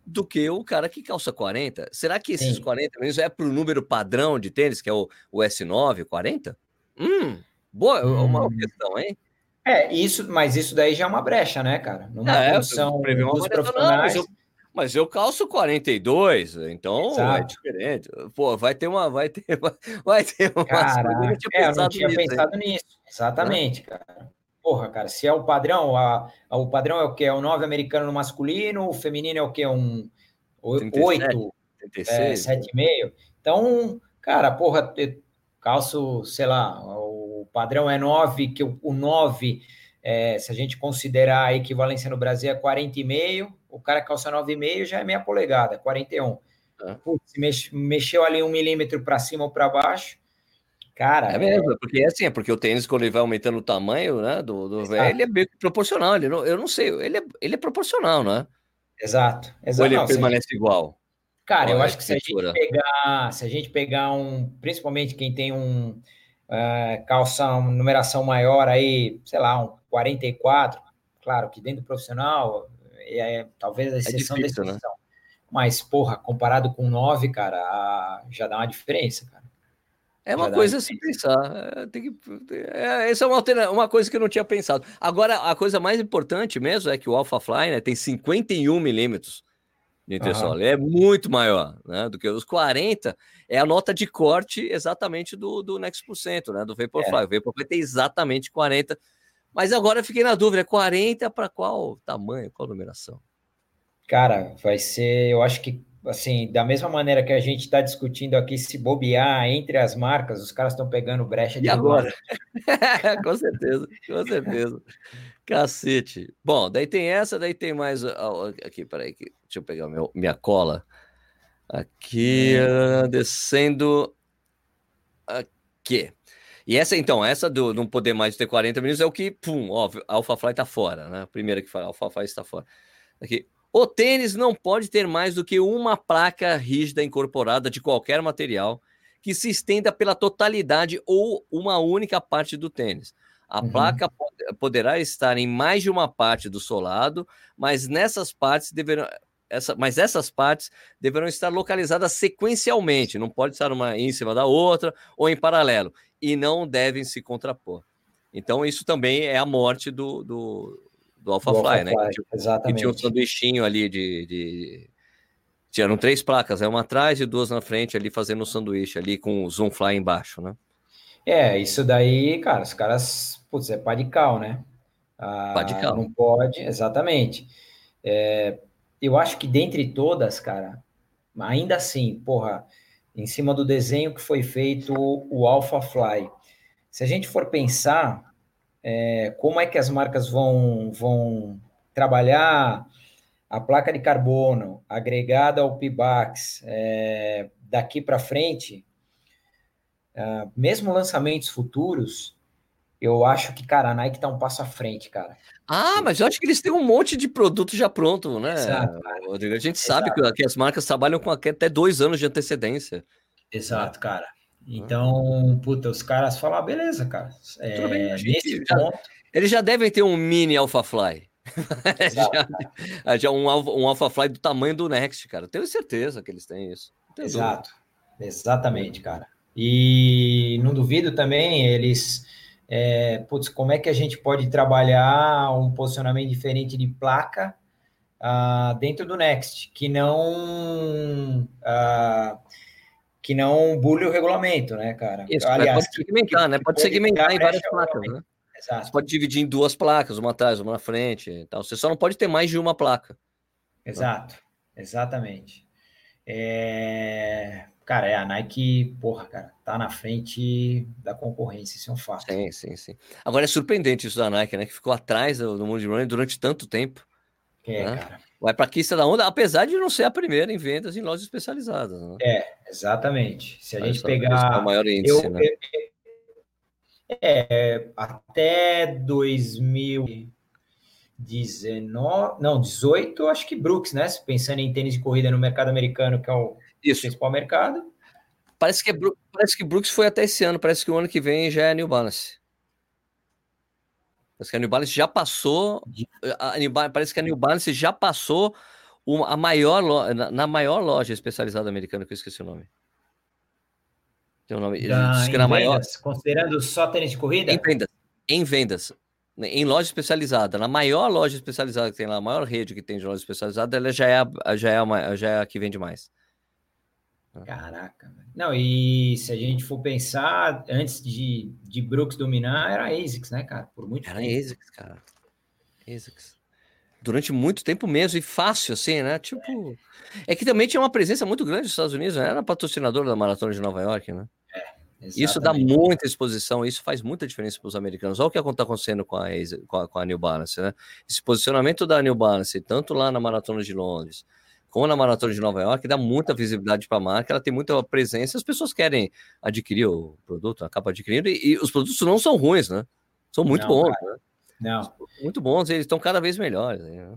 do que o cara que calça 40. Será que esses Sim. 40 mesmo é para o número padrão de tênis, que é o, o S9, 40? Hum, boa, hum. uma questão, hein? É, isso, mas isso daí já é uma brecha, né, cara? Numa é, função dos profissionais... Não, mas eu calço 42, então é Exato. é diferente. Pô, vai ter uma. Vai ter, vai ter uma. Cara, eu, é, eu não tinha nisso, pensado hein? nisso. Exatamente, cara. Porra, cara, se é o padrão, a, a, o padrão é o que? É o 9 americano no masculino, o feminino é o que? Um 8, 36, é, 7,5. Então, cara, porra, calço, sei lá, o padrão é 9, que o, o 9, é, se a gente considerar a equivalência no Brasil, é 40,5, o cara calça 9,5 já é meia polegada, 41. É. Putz, mex, mexeu ali um milímetro para cima ou para baixo, Cara, é mesmo, é... porque é assim, é porque o tênis, quando ele vai aumentando o tamanho, né, do, do velho, ele é bem proporcional, ele não, eu não sei, ele é, ele é proporcional, né? Exato, exato. Ou ele não, permanece igual? Cara, eu acho que se a gente pegar, se a gente pegar um, principalmente quem tem um uh, calça, uma numeração maior aí, sei lá, um 44, claro que dentro do profissional é, é talvez a exceção é difícil, da exceção. Né? Mas, porra, comparado com 9, cara, já dá uma diferença, cara. É uma coisa a se pensar. É, tem que, é, essa é uma, uma coisa que eu não tinha pensado. Agora, a coisa mais importante mesmo é que o Alpha Fly né, tem 51 milímetros de entressola. Uhum. É muito maior né, do que os 40. É a nota de corte exatamente do, do Next Percent, né, do Vaporfly. É. O Vaporfly tem exatamente 40. Mas agora eu fiquei na dúvida: 40 para qual tamanho, qual numeração? Cara, vai ser, eu acho que assim, da mesma maneira que a gente está discutindo aqui se bobear entre as marcas, os caras estão pegando brecha de e agora. com certeza, com certeza. Cacete. Bom, daí tem essa, daí tem mais. Aqui, peraí, deixa eu pegar meu, minha cola. Aqui, uh, descendo. Aqui. E essa, então, essa do não poder mais ter 40 minutos é o que, pum, óbvio, a AlphaFly está fora, né? A primeira que fala, a AlphaFly está fora. Aqui, o tênis não pode ter mais do que uma placa rígida incorporada de qualquer material que se estenda pela totalidade ou uma única parte do tênis. A uhum. placa poderá estar em mais de uma parte do solado, mas nessas partes deverão essa, mas essas partes deverão estar localizadas sequencialmente, não pode estar uma em cima da outra ou em paralelo, e não devem se contrapor. Então, isso também é a morte do, do, do Alpha Fly, né? Que, exatamente. que tinha um sanduichinho ali de, de, Tinham três placas, é uma atrás e duas na frente, ali fazendo um sanduíche, ali com o Zoom Fly embaixo, né? É, isso daí, cara, os caras, putz, é pá de cal, né? Ah, pá de cal. Não pode, exatamente. É, eu acho que dentre todas, cara, ainda assim, porra, em cima do desenho que foi feito o Alpha Fly, se a gente for pensar é, como é que as marcas vão, vão trabalhar a placa de carbono agregada ao PIBAX é, daqui para frente, é, mesmo lançamentos futuros, eu acho que, cara, a Nike está um passo à frente, cara. Ah, mas eu acho que eles têm um monte de produto já pronto, né, Exato, Rodrigo? A gente Exato. sabe que, que, as marcas trabalham com até dois anos de antecedência. Exato, cara. Então, puta, os caras falam, ah, beleza, cara. É, bem, nesse já, ponto... Eles já devem ter um mini AlphaFly. já, já um, um AlphaFly do tamanho do Next, cara. Tenho certeza que eles têm isso. Exato. Dúvida. Exatamente, cara. E não duvido também eles. É, putz, como é que a gente pode trabalhar um posicionamento diferente de placa uh, dentro do Next, que não. Uh, que não bule o regulamento, né, cara? Isso, Aliás, pode segmentar, né? Pode segmentar em várias placas, né? Exato. Você pode dividir em duas placas, uma atrás, uma na frente. Então, você só não pode ter mais de uma placa. Exato, exatamente. É... Cara, é a Nike, porra, cara, tá na frente da concorrência, isso é um fato. Sim, sim, sim. Agora é surpreendente isso da Nike, né? Que ficou atrás do, do mundo de running durante tanto tempo. É, né? cara vai para a quista da onda, apesar de não ser a primeira em vendas em lojas especializadas. Né? É, exatamente. Se a gente pegar. É maior índice, eu, né? É, até 2019, não, 18, acho que Brooks, né? Pensando em tênis de corrida no mercado americano, que é o Isso. principal mercado. Parece que, é, parece que Brooks foi até esse ano, parece que o ano que vem já é New Balance. Parece que a New Balance já passou. A New, parece que a New Balance já passou uma, a maior loja, na, na, maior loja especializada americana, que eu esqueci o nome. Tem o um nome. Da, que na maior... considerando só tênis de corrida? Em vendas. Em vendas. Em loja especializada, na maior loja especializada que tem lá, a maior rede que tem de loja especializada, ela já é a, já é a, já é a que vende mais. Caraca, não, e se a gente for pensar, antes de, de Brooks dominar, era ASICS, né, cara? Por muito era tempo. Era ASICS, cara. ASICS. Durante muito tempo mesmo, e fácil, assim, né? Tipo. É, é que também tinha uma presença muito grande nos Estados Unidos, né? Era patrocinador da Maratona de Nova York, né? É, isso dá muita exposição, isso faz muita diferença para os americanos. Olha o que está acontecendo com a, com a, com a New Balance, né? Esse posicionamento da New Balance, tanto lá na Maratona de Londres, como na Maratona de Nova York, dá muita visibilidade para a marca, ela tem muita presença, as pessoas querem adquirir o produto, acabam adquirindo, e, e os produtos não são ruins, né? São muito não, bons, né? Não. Muito bons, eles estão cada vez melhores. Né?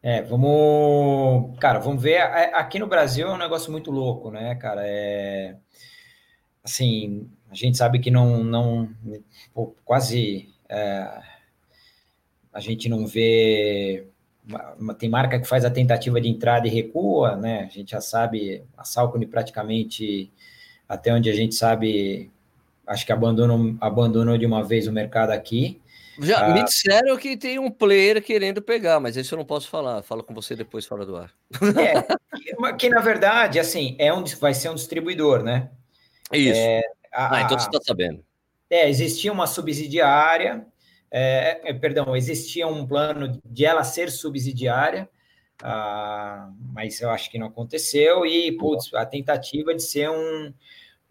É, vamos. Cara, vamos ver. Aqui no Brasil é um negócio muito louco, né, cara? É. Assim, a gente sabe que não. não pô, quase. É... A gente não vê tem marca que faz a tentativa de entrada e recua, né? A gente já sabe, a Salcone praticamente, até onde a gente sabe, acho que abandonou, abandonou de uma vez o mercado aqui. Já ah, me disseram que tem um player querendo pegar, mas isso eu não posso falar. Falo com você depois fora do ar. É, que, que na verdade, assim, é um, vai ser um distribuidor, né? Isso. É, a, ah, então você está sabendo. É, existia uma subsidiária, é, é, perdão, existia um plano de ela ser subsidiária, ah, mas eu acho que não aconteceu, e putz, a tentativa de ser um,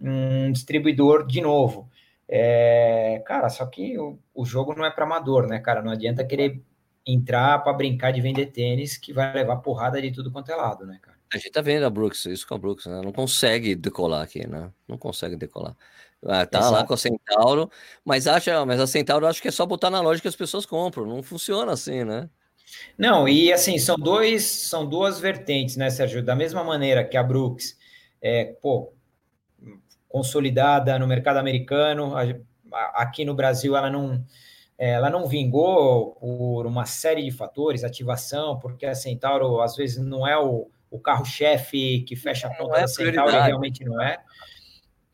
um distribuidor de novo. É, cara, só que o, o jogo não é para amador, né, cara? Não adianta querer entrar para brincar de vender tênis que vai levar porrada de tudo quanto é lado, né, cara? A gente tá vendo a Brooks, isso com a Brooks, né? Não consegue decolar aqui, né? Não consegue decolar. Ah, tá Exato. lá com a Centauro, mas acha, mas a Centauro acho que é só botar na loja que as pessoas compram. Não funciona assim, né? Não, e assim, são dois, são duas vertentes, né, Sérgio? Da mesma maneira que a Brooks é, pô, consolidada no mercado americano, aqui no Brasil ela não ela não vingou por uma série de fatores, ativação, porque a Centauro às vezes não é o, o carro-chefe que fecha a conta é da Centauro, realmente não é.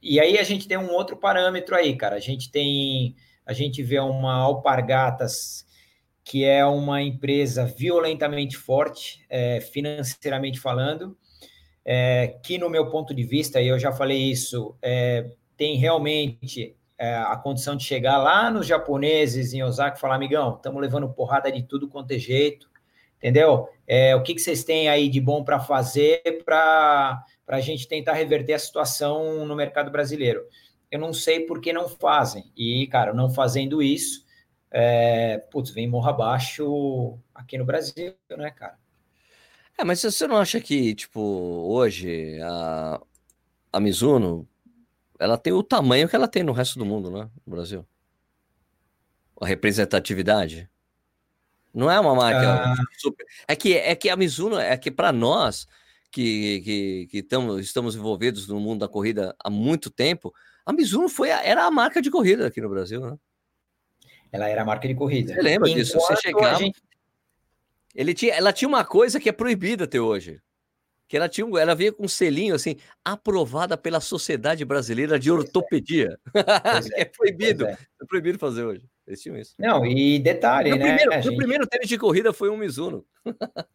E aí a gente tem um outro parâmetro aí, cara. A gente tem, a gente vê uma alpargatas que é uma empresa violentamente forte, é, financeiramente falando, é, que, no meu ponto de vista, e eu já falei isso, é, tem realmente é, a condição de chegar lá nos japoneses em Osaka e falar, amigão, estamos levando porrada de tudo quanto é jeito, entendeu? É, o que, que vocês têm aí de bom para fazer para a gente tentar reverter a situação no mercado brasileiro? Eu não sei por que não fazem. E, cara, não fazendo isso, é, putz, vem morra abaixo aqui no Brasil, né, cara? É, mas você não acha que, tipo, hoje a, a Mizuno, ela tem o tamanho que ela tem no resto do mundo, né? No Brasil. A representatividade. Não é uma marca ah. super... É que, é que a Mizuno, é que para nós que, que, que tamo, estamos envolvidos no mundo da corrida há muito tempo, a Mizuno foi a, era a marca de corrida aqui no Brasil, né? Ela era a marca de corrida. Você lembra Enquanto disso? Você chegava... Gente... Ele tinha, ela tinha uma coisa que é proibida até hoje. Que ela tinha, ela veio com um selinho assim, aprovada pela Sociedade Brasileira de Ortopedia. É. é proibido. É. é. proibido fazer hoje. Eles tinham isso. Não, e detalhe, né? Primeiro, gente... Primeiro tênis de corrida foi um Mizuno.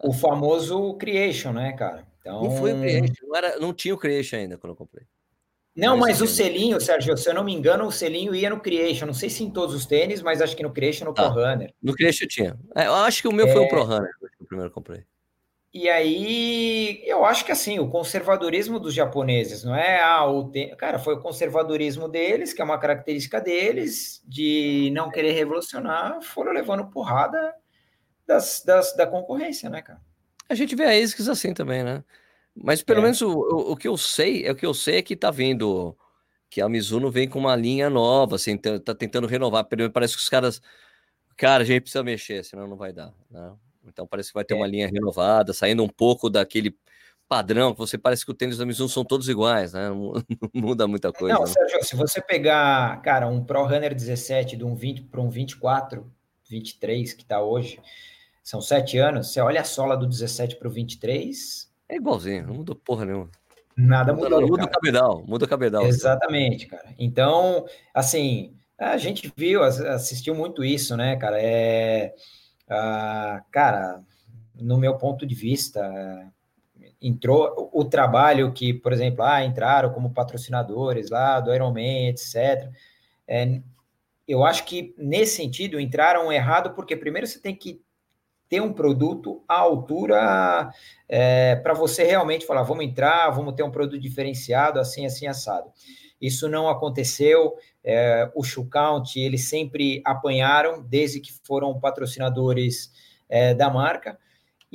o famoso Creation, né, cara? Então... Não foi o Creation, não, era, não tinha o Creation ainda quando eu comprei. Não, mas o selinho, Sérgio, se eu não me engano, o selinho ia no Creation. Não sei se em todos os tênis, mas acho que no Creation, no tá. Pro Runner. No Creation tinha. É, eu acho que o meu é... foi o Pro Runner, o primeiro que eu comprei. E aí, eu acho que assim, o conservadorismo dos japoneses, não é? Ah, o te... Cara, foi o conservadorismo deles, que é uma característica deles, de não querer revolucionar, foram levando porrada das, das, da concorrência, né, cara? A gente vê a ASICS assim também, né? Mas pelo é. menos o, o, o, que eu sei, é o que eu sei é que tá vindo que a Mizuno vem com uma linha nova, assim, tá, tá tentando renovar. Parece que os caras, cara, a gente precisa mexer, senão não vai dar, né? Então parece que vai ter é. uma linha renovada, saindo um pouco daquele padrão, que você parece que o tênis da Mizuno são todos iguais, né? Não, muda muita coisa. Não, né? Sérgio, se você pegar, cara, um Pro Runner 17 de um 20 para um 24, 23 que tá hoje, são sete anos, você olha a sola do 17 para o 23, é igualzinho, não mudou porra nenhuma. Nada mudou. Muda, muda o cabedal, muda o cabedal. Exatamente, cara. Então, assim, a gente viu, assistiu muito isso, né, cara? É, cara, no meu ponto de vista, entrou o trabalho que, por exemplo, ah, entraram como patrocinadores lá do Ironman, etc. É, eu acho que nesse sentido entraram errado, porque primeiro você tem que ter um produto à altura é, para você realmente falar, vamos entrar, vamos ter um produto diferenciado, assim, assim, assado. Isso não aconteceu, é, o Shoe Count, eles sempre apanharam, desde que foram patrocinadores é, da marca,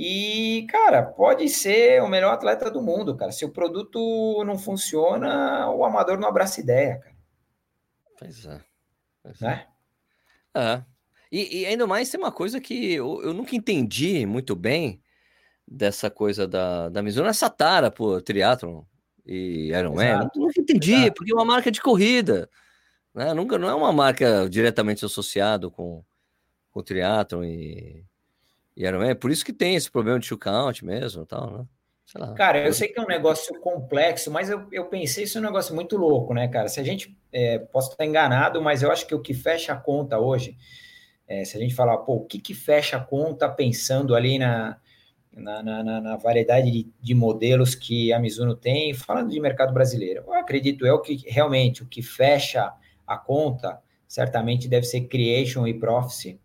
e, cara, pode ser o melhor atleta do mundo, cara. Se o produto não funciona, o amador não abraça ideia, cara. Pois é. Pois né? é. é. E, e, ainda mais tem uma coisa que eu, eu, nunca entendi muito bem dessa coisa da, da Mizuno, essa tara por triatlon e Ironman. Nunca entendi, Exato. porque é uma marca de corrida. Né? Nunca, não é uma marca diretamente associada com, com triatlon e, e Ironman. Por isso que tem esse problema de shoe count mesmo tal, né? Cara, eu sei que é um negócio complexo, mas eu, eu pensei isso é um negócio muito louco, né, cara? Se a gente, é, posso estar enganado, mas eu acho que o que fecha a conta hoje é, se a gente falar, pô, o que, que fecha a conta pensando ali na, na, na, na variedade de, de, modelos que a Mizuno tem, falando de mercado brasileiro, eu acredito eu que realmente o que fecha a conta certamente deve ser Creation e Prophecy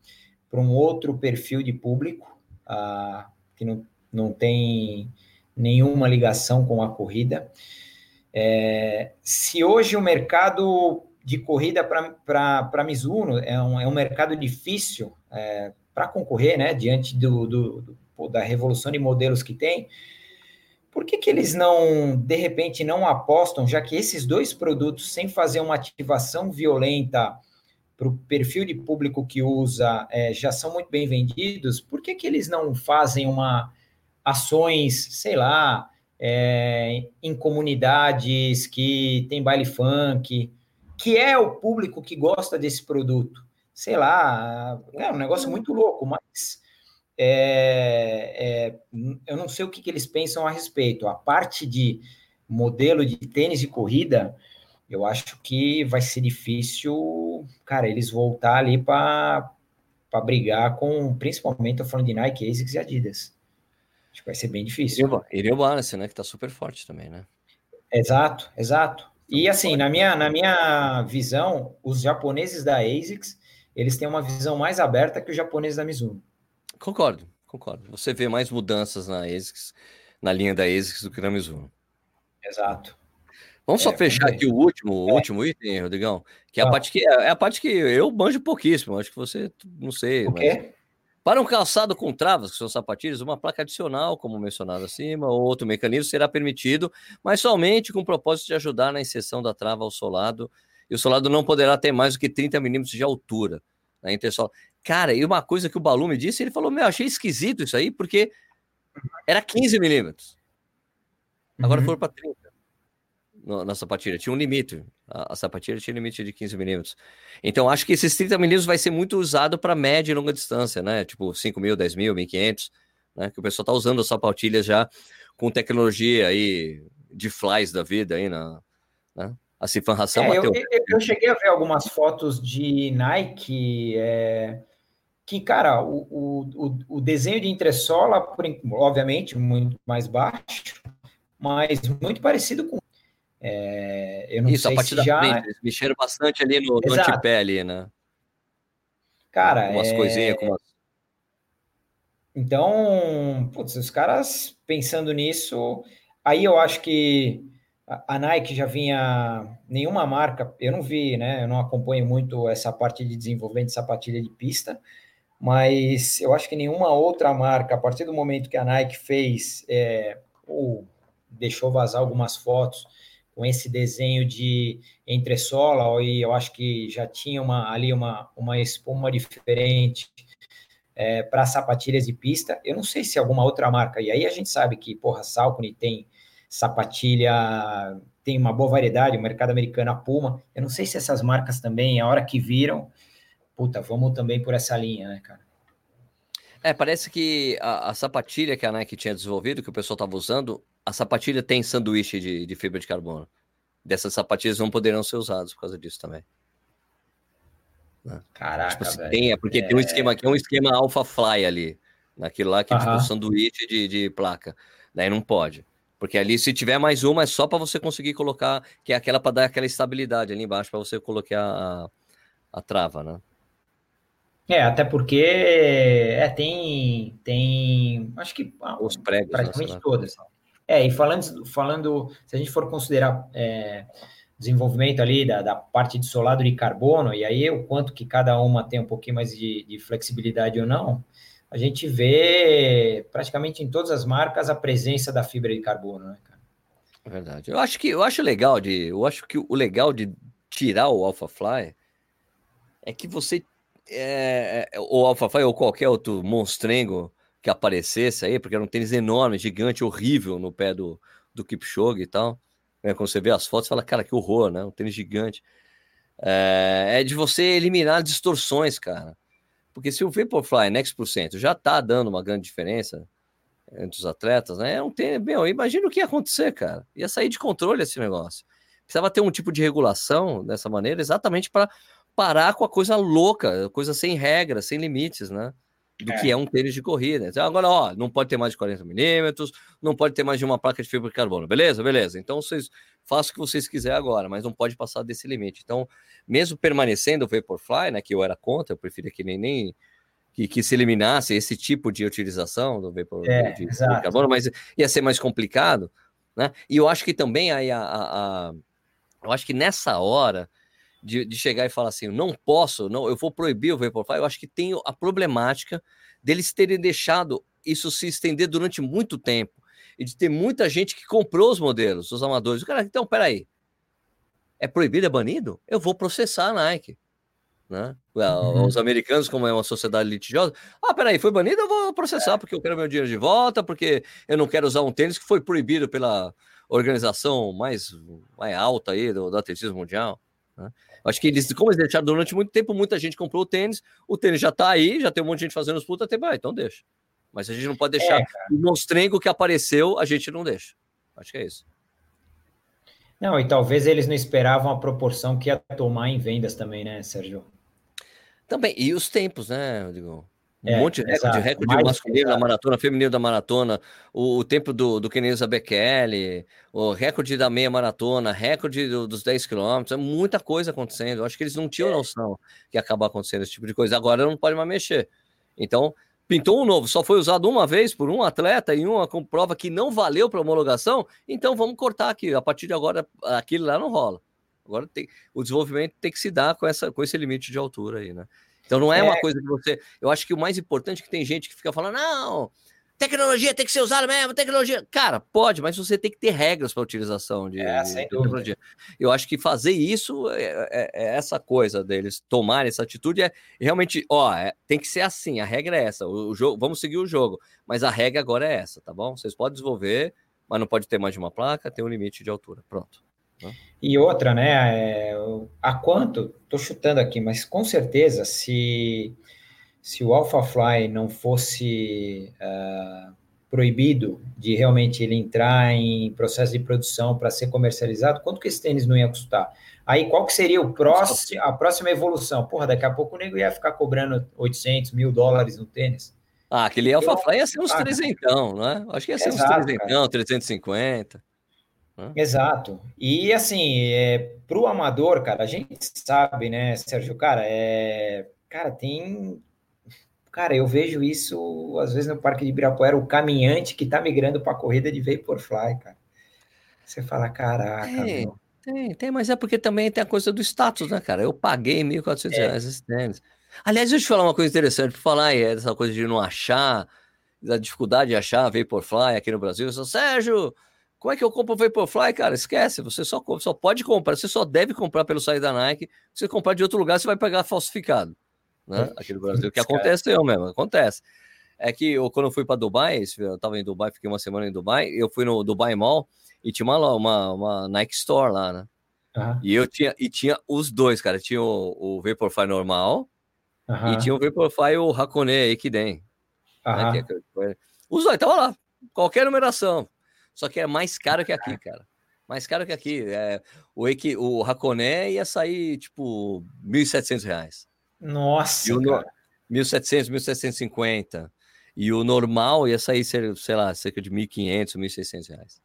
para um outro perfil de público uh, que não, não tem nenhuma ligação com a corrida. É, se hoje o mercado de corrida para Mizuno é um, é um mercado difícil é, para concorrer, né? Diante do, do, do, da revolução de modelos que tem. Por que, que eles não, de repente, não apostam, já que esses dois produtos, sem fazer uma ativação violenta para o perfil de público que usa, é, já são muito bem vendidos, por que, que eles não fazem uma ações, sei lá, é, em comunidades que tem baile funk, que é o público que gosta desse produto. Sei lá, é um negócio muito louco, mas é, é, eu não sei o que, que, eles pensam a respeito. A parte de modelo de tênis de corrida, eu acho que vai ser difícil, cara, eles voltar ali para brigar com, principalmente, eu falando de Nike, ASICS e Adidas. Acho que vai ser bem difícil. E o Balance, né? Que tá super forte também, né? Exato, exato. E assim, na minha, na minha visão, os japoneses da ASICS, eles têm uma visão mais aberta que os japoneses da Mizuno. Concordo, concordo. Você vê mais mudanças na ASICS, na linha da ASICS do que na Mizuno. Exato. Vamos só é, fechar aqui o último, é. último item, Rodrigão, que é a, parte que é, a parte que eu manjo pouquíssimo, acho que você, não sei. O quê? Mas... Para um calçado com travas, que são sapatilhas, uma placa adicional, como mencionado acima, ou outro mecanismo será permitido, mas somente com o propósito de ajudar na inserção da trava ao solado, e o solado não poderá ter mais do que 30 milímetros de altura na intersola. Cara, e uma coisa que o Balu me disse, ele falou, meu, achei esquisito isso aí, porque era 15 milímetros. Agora uhum. foram para 30 no, na sapatilha. Tinha um limite. A, a sapatilha tinha limite de 15 milímetros. Então, acho que esses 30 milímetros vai ser muito usado para média e longa distância, né? Tipo 5 mil, 10 mil, 1.500, né? Que o pessoal está usando as sapatilhas já com tecnologia aí de flies da vida aí na... Né? A Cifan Ração é, eu, eu, eu, cheguei a ver algumas fotos de Nike... É que, cara, o, o, o desenho de entressola, por, obviamente, muito mais baixo, mas muito parecido com é, eu não Isso, sei a partir se já... frente, eles mexeram bastante ali no, no antepé ali, né? Cara, umas é... coisinhas com umas... Então, putz, os caras pensando nisso, aí eu acho que a Nike já vinha nenhuma marca, eu não vi, né? Eu não acompanho muito essa parte de desenvolvimento de sapatilha de pista, mas eu acho que nenhuma outra marca, a partir do momento que a Nike fez, é, ou deixou vazar algumas fotos com esse desenho de entressola, e eu acho que já tinha uma, ali uma, uma espuma diferente é, para sapatilhas de pista. Eu não sei se alguma outra marca, e aí a gente sabe que, porra, Salcone tem sapatilha, tem uma boa variedade, o mercado americano, a Puma. Eu não sei se essas marcas também, a hora que viram, puta, vamos também por essa linha, né, cara? É, parece que a, a, sapatilha que a Nike tinha desenvolvido, que o pessoal estava usando, a sapatilha tem sanduíche de, de, fibra de carbono. Dessas sapatilhas não poderão ser usadas por causa disso também. Né? Caraca, tipo, Tem, é porque é... tem um esquema aqui, é um esquema Alpha Fly ali. Naquilo lá que é tipo um sanduíche de, de placa. Daí não pode. Porque ali, se tiver mais uma, é só para você conseguir colocar, que é aquela para dar aquela estabilidade ali embaixo, para você colocar a, a trava, né? É, até porque é, tem, tem, acho que os pregos, né, praticamente todas. É, e falando, falando, se a gente for considerar é, desenvolvimento ali da, da parte de solado de carbono, e aí o quanto que cada uma tem um pouquinho mais de, de flexibilidade ou não, a gente vê praticamente em todas as marcas a presença da fibra de carbono, né, cara? É verdade. Eu acho que eu acho legal de, eu acho que o legal de tirar o Alpha Fly é que você é, é, o Alpha ou qualquer outro monstrengo que aparecesse aí, porque era um tênis enorme, gigante, horrível no pé do, do Kipchoge e tal. É, quando você vê as fotos, fala, cara, que horror, né? Um tênis gigante. É, é de você eliminar distorções, cara. Porque se o Vaporfly Next por cento já tá dando uma grande diferença entre os atletas, né? É um tênis, meu, imagina o que ia acontecer, cara. Ia sair de controle esse negócio. Precisava ter um tipo de regulação dessa maneira, exatamente para parar com a coisa louca, coisa sem regras, sem limites, né? Do é. que é um tênis de corrida. Então, agora, ó, não pode ter mais de 40 milímetros, não pode ter mais de uma placa de fibra de carbono, beleza? Beleza. Então, vocês façam o que vocês quiserem agora, mas não pode passar desse limite. Então, mesmo permanecendo o Vaporfly, né, que eu era contra, eu preferia que nem, nem que, que se eliminasse esse tipo de utilização do Vapor é, de, de carbono, mas ia ser mais complicado, né? E eu acho que também aí a, a, a eu acho que nessa hora de, de chegar e falar assim, não posso, não, eu vou proibir o Vaporfly, eu acho que tem a problemática deles terem deixado isso se estender durante muito tempo e de ter muita gente que comprou os modelos, os amadores. O cara, então, peraí, é proibido, é banido? Eu vou processar a Nike. Né? Uhum. Os americanos, como é uma sociedade litigiosa, ah, peraí, foi banido, eu vou processar porque eu quero meu dinheiro de volta, porque eu não quero usar um tênis que foi proibido pela organização mais, mais alta aí do, do atletismo mundial. Né? Acho que eles, como eles deixaram durante muito tempo, muita gente comprou o tênis, o tênis já tá aí, já tem um monte de gente fazendo os puta tempo, ah, então deixa. Mas a gente não pode deixar é, o monstrengo que apareceu, a gente não deixa. Acho que é isso. Não, e talvez eles não esperavam a proporção que ia tomar em vendas também, né, Sérgio? Também, e os tempos, né, Rodrigo? Um é, monte de recorde, recorde masculino da maratona, feminino da maratona, o, o tempo do, do Kenenisa Bekele, o recorde da meia maratona, recorde do, dos 10 quilômetros, é muita coisa acontecendo. Eu acho que eles não tinham é. noção que ia acabar acontecendo esse tipo de coisa. Agora não pode mais mexer. Então, pintou um novo, só foi usado uma vez por um atleta e uma com prova que não valeu para homologação, então vamos cortar aqui. A partir de agora, aquilo lá não rola. Agora tem, o desenvolvimento tem que se dar com, essa, com esse limite de altura aí, né? Então não é, é, uma coisa que você. Eu acho que o mais importante é que tem gente que fica falando, não, tecnologia tem que ser usada mesmo, tecnologia. Cara, pode, mas você tem que ter regras para a utilização de, é, de tecnologia. Eu acho que fazer isso é, é, é, essa coisa deles tomarem essa atitude é realmente, ó, é, tem que ser assim, a regra é essa. O, o, jogo, vamos seguir o jogo, mas a regra agora é essa, tá bom? Vocês podem desenvolver, mas não pode ter mais de uma placa, tem um limite de altura. Pronto. E outra, né? É, a quanto? Estou chutando aqui, mas com certeza, se, se o AlphaFly não fosse uh, proibido de realmente ele entrar em processo de produção para ser comercializado, quanto que esse tênis não ia custar? Aí qual que seria o próximo, a próxima evolução? Porra, daqui a pouco o nego ia ficar cobrando 800 mil dólares no tênis. Ah, aquele AlphaFly ia ser uns 300, né? Acho que ia ser Exato, uns 300, 350. Exato. E assim, é, para o amador, cara, a gente sabe, né, Sérgio, cara, é, cara, tem, cara, eu vejo isso às vezes no Parque de Ibirapuera, o caminhante que tá migrando para a corrida de Vaporfly, cara. Você fala, caraca, tem, tem, tem, mas é porque também tem a coisa do status, né, cara? Eu paguei 1.400 é. reais esses tênis. Aliás, deixa eu te falar uma coisa interessante, para falar aí, essa coisa de não achar, da dificuldade de achar Vaporfly aqui no Brasil. Eu sou, Sérgio, como é que eu compro o Vaporfly, cara? Esquece, você só, só pode comprar, você só deve comprar pelo site da Nike. Se você comprar de outro lugar, você vai pegar falsificado, né? Aqui no Brasil, que aconteceu mesmo, acontece. É que eu, quando eu fui para Dubai, eu estava em Dubai, fiquei uma semana em Dubai, eu fui no Dubai Mall e tinha uma, uma, uma Nike Store lá, né? Uhum. E eu tinha, e tinha os dois, cara. Tinha o, o Vaporfly normal uhum. e tinha o Vaporfly o Hakone Ekiden. Uhum. Né? É, os dois, tava lá. Qualquer numeração. Só que é mais caro que aqui, cara. Mais caro que aqui. É, o, Equi, o Raconé ia sair, tipo, R$ 1.700. Nossa, e o cara. 1.700, 1.750. E o normal ia sair, sei lá, cerca de 1.500, 1.600 reais.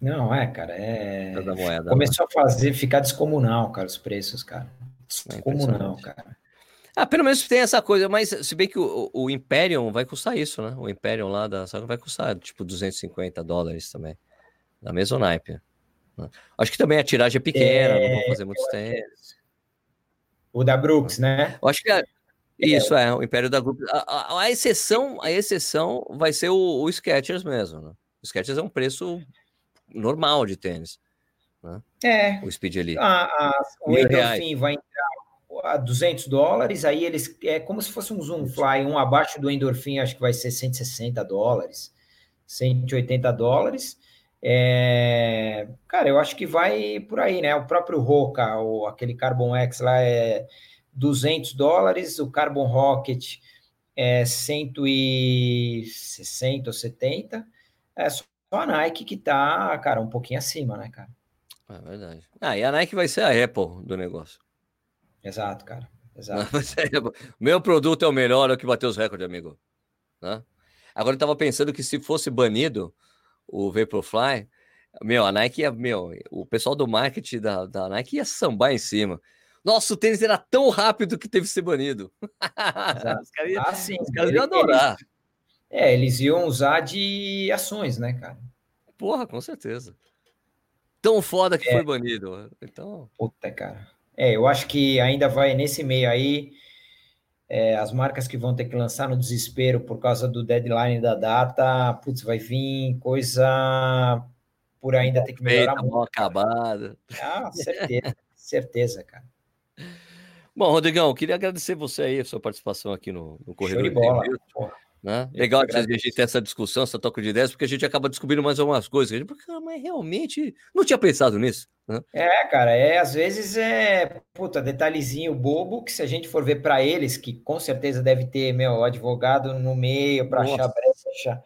Não, é, cara, é... Moeda, Começou a fazer, ficar descomunal, cara, os preços, cara. É descomunal, é cara. Ah, pelo menos tem essa coisa, mas se bem que o, o Imperium vai custar isso, né? O Imperium lá da Saga vai custar tipo 250 dólares também. Na mesma naipe. Né? Acho que também a tiragem é pequena, é, não vou fazer muitos tempos. O da Brooks, né? Eu acho que é, isso é, o Império da Brooks. A, a, a, exceção, a exceção vai ser o, o Skechers mesmo, né? O Skechers é um preço normal de tênis. Né? É. O Speed Elite. A, a, o Endorphin vai entrar a 200 dólares, aí eles é como se fosse um Zoom Fly, um abaixo do Endorphin, acho que vai ser 160 dólares, 180 dólares. É, cara, eu acho que vai por aí, né? O próprio Roca, o, aquele Carbon X lá é 200 dólares, o Carbon Rocket é 160 ou 70. É só a Nike que tá, cara, um pouquinho acima, né, cara? É verdade. Ah, e a Nike vai ser a Apple do negócio. Exato, cara. Exato. meu produto é o melhor, é o que bateu os recordes, amigo. Né? Agora eu tava pensando que se fosse banido o Vaporfly, meu, a Nike ia, meu, o pessoal do marketing da, da Nike ia sambar em cima. Nossa, o tênis era tão rápido que teve que ser banido. os caras iam, ah, sim, os caras iam adorar. Eles, é, eles iam usar de ações, né, cara? Porra, com certeza. Tão foda que é. foi banido. Então. Puta, cara. É, eu acho que ainda vai nesse meio aí. É, as marcas que vão ter que lançar no desespero por causa do deadline da data, putz, vai vir coisa por ainda ter que melhorar Feita, muito. acabada. Ah, certeza, certeza, cara. Bom, Rodrigão, queria agradecer você aí, a sua participação aqui no, no Corredor Show de bola. Né? Legal que a gente ter essa discussão, essa troca de ideias, porque a gente acaba descobrindo mais algumas coisas. Gente, porque, mas realmente não tinha pensado nisso. Né? É, cara, é às vezes é puta, detalhezinho bobo que se a gente for ver para eles, que com certeza deve ter meu advogado no meio para achar brecha,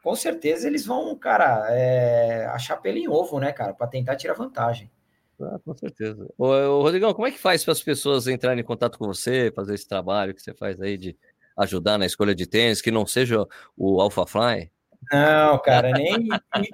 com certeza eles vão, cara, é, achar pelo em ovo, né, cara, para tentar tirar vantagem. Ah, com certeza. Ô, ô, Rodrigão, como é que faz para as pessoas entrarem em contato com você, fazer esse trabalho que você faz aí de ajudar na escolha de tênis, que não seja o Alpha Fly? Não, cara, nem,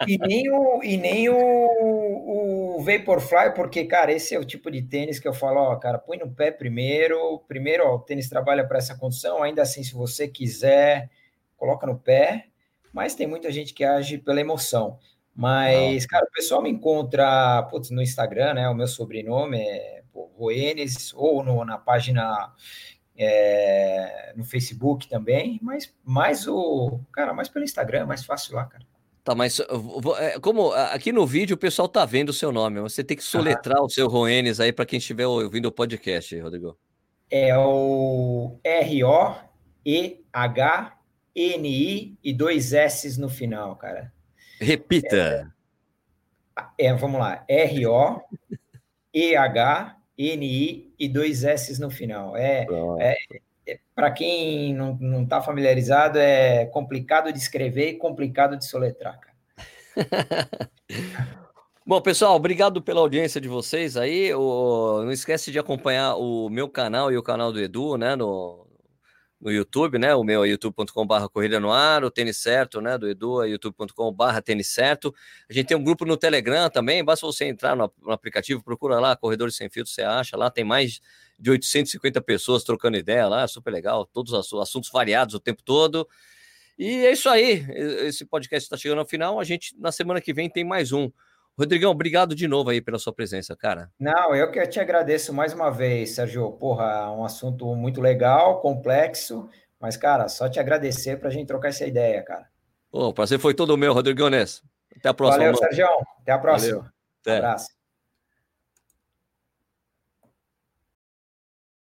e, e, nem, o, e nem o, o Vaporfly, porque, cara, esse é o tipo de tênis que eu falo, ó, cara, põe no pé primeiro, primeiro, ó, o tênis trabalha para essa condição, ainda assim, se você quiser, coloca no pé, mas tem muita gente que age pela emoção. Mas, cara, o pessoal me encontra putz, no Instagram, né? O meu sobrenome é Roenes, ou no, na página é, no Facebook também, mas mais o. Cara, mais pelo Instagram, mais fácil lá, cara. Tá, mas é, como aqui no vídeo o pessoal tá vendo o seu nome, você tem que soletrar ah. o seu Roenes aí para quem estiver ouvindo o podcast, Rodrigo. É o R-O-E-H-N-I e dois S no final, cara. Repita. É, é vamos lá. R-O-E-H-N-I e dois S no final. É, é, é para quem não está familiarizado, é complicado de escrever e complicado de soletrar, cara. Bom, pessoal, obrigado pela audiência de vocês aí. O, não esquece de acompanhar o meu canal e o canal do Edu, né, no, no YouTube, né? O meu é youtube.com.br Corrida no Ar, o Tênis Certo, né? Do Edu é youtube.com.br Tênis Certo. A gente tem um grupo no Telegram também, basta você entrar no, no, aplicativo, procura lá, Corredores Sem Filtro, você acha lá, tem mais de 850 pessoas trocando ideia lá, super legal, todos os assuntos variados o tempo todo. E é isso aí, esse podcast está chegando ao final, a gente na semana que vem tem mais um. Rodrigão, obrigado de novo aí pela sua presença, cara. Não, eu que te agradeço mais uma vez, Sérgio. Porra, um assunto muito legal, complexo, mas, cara, só te agradecer para a gente trocar essa ideia, cara. o prazer foi todo meu, Rodrigão Ness. Até a próxima. Valeu, Sérgio. Até a próxima. Valeu. Até. Um abraço.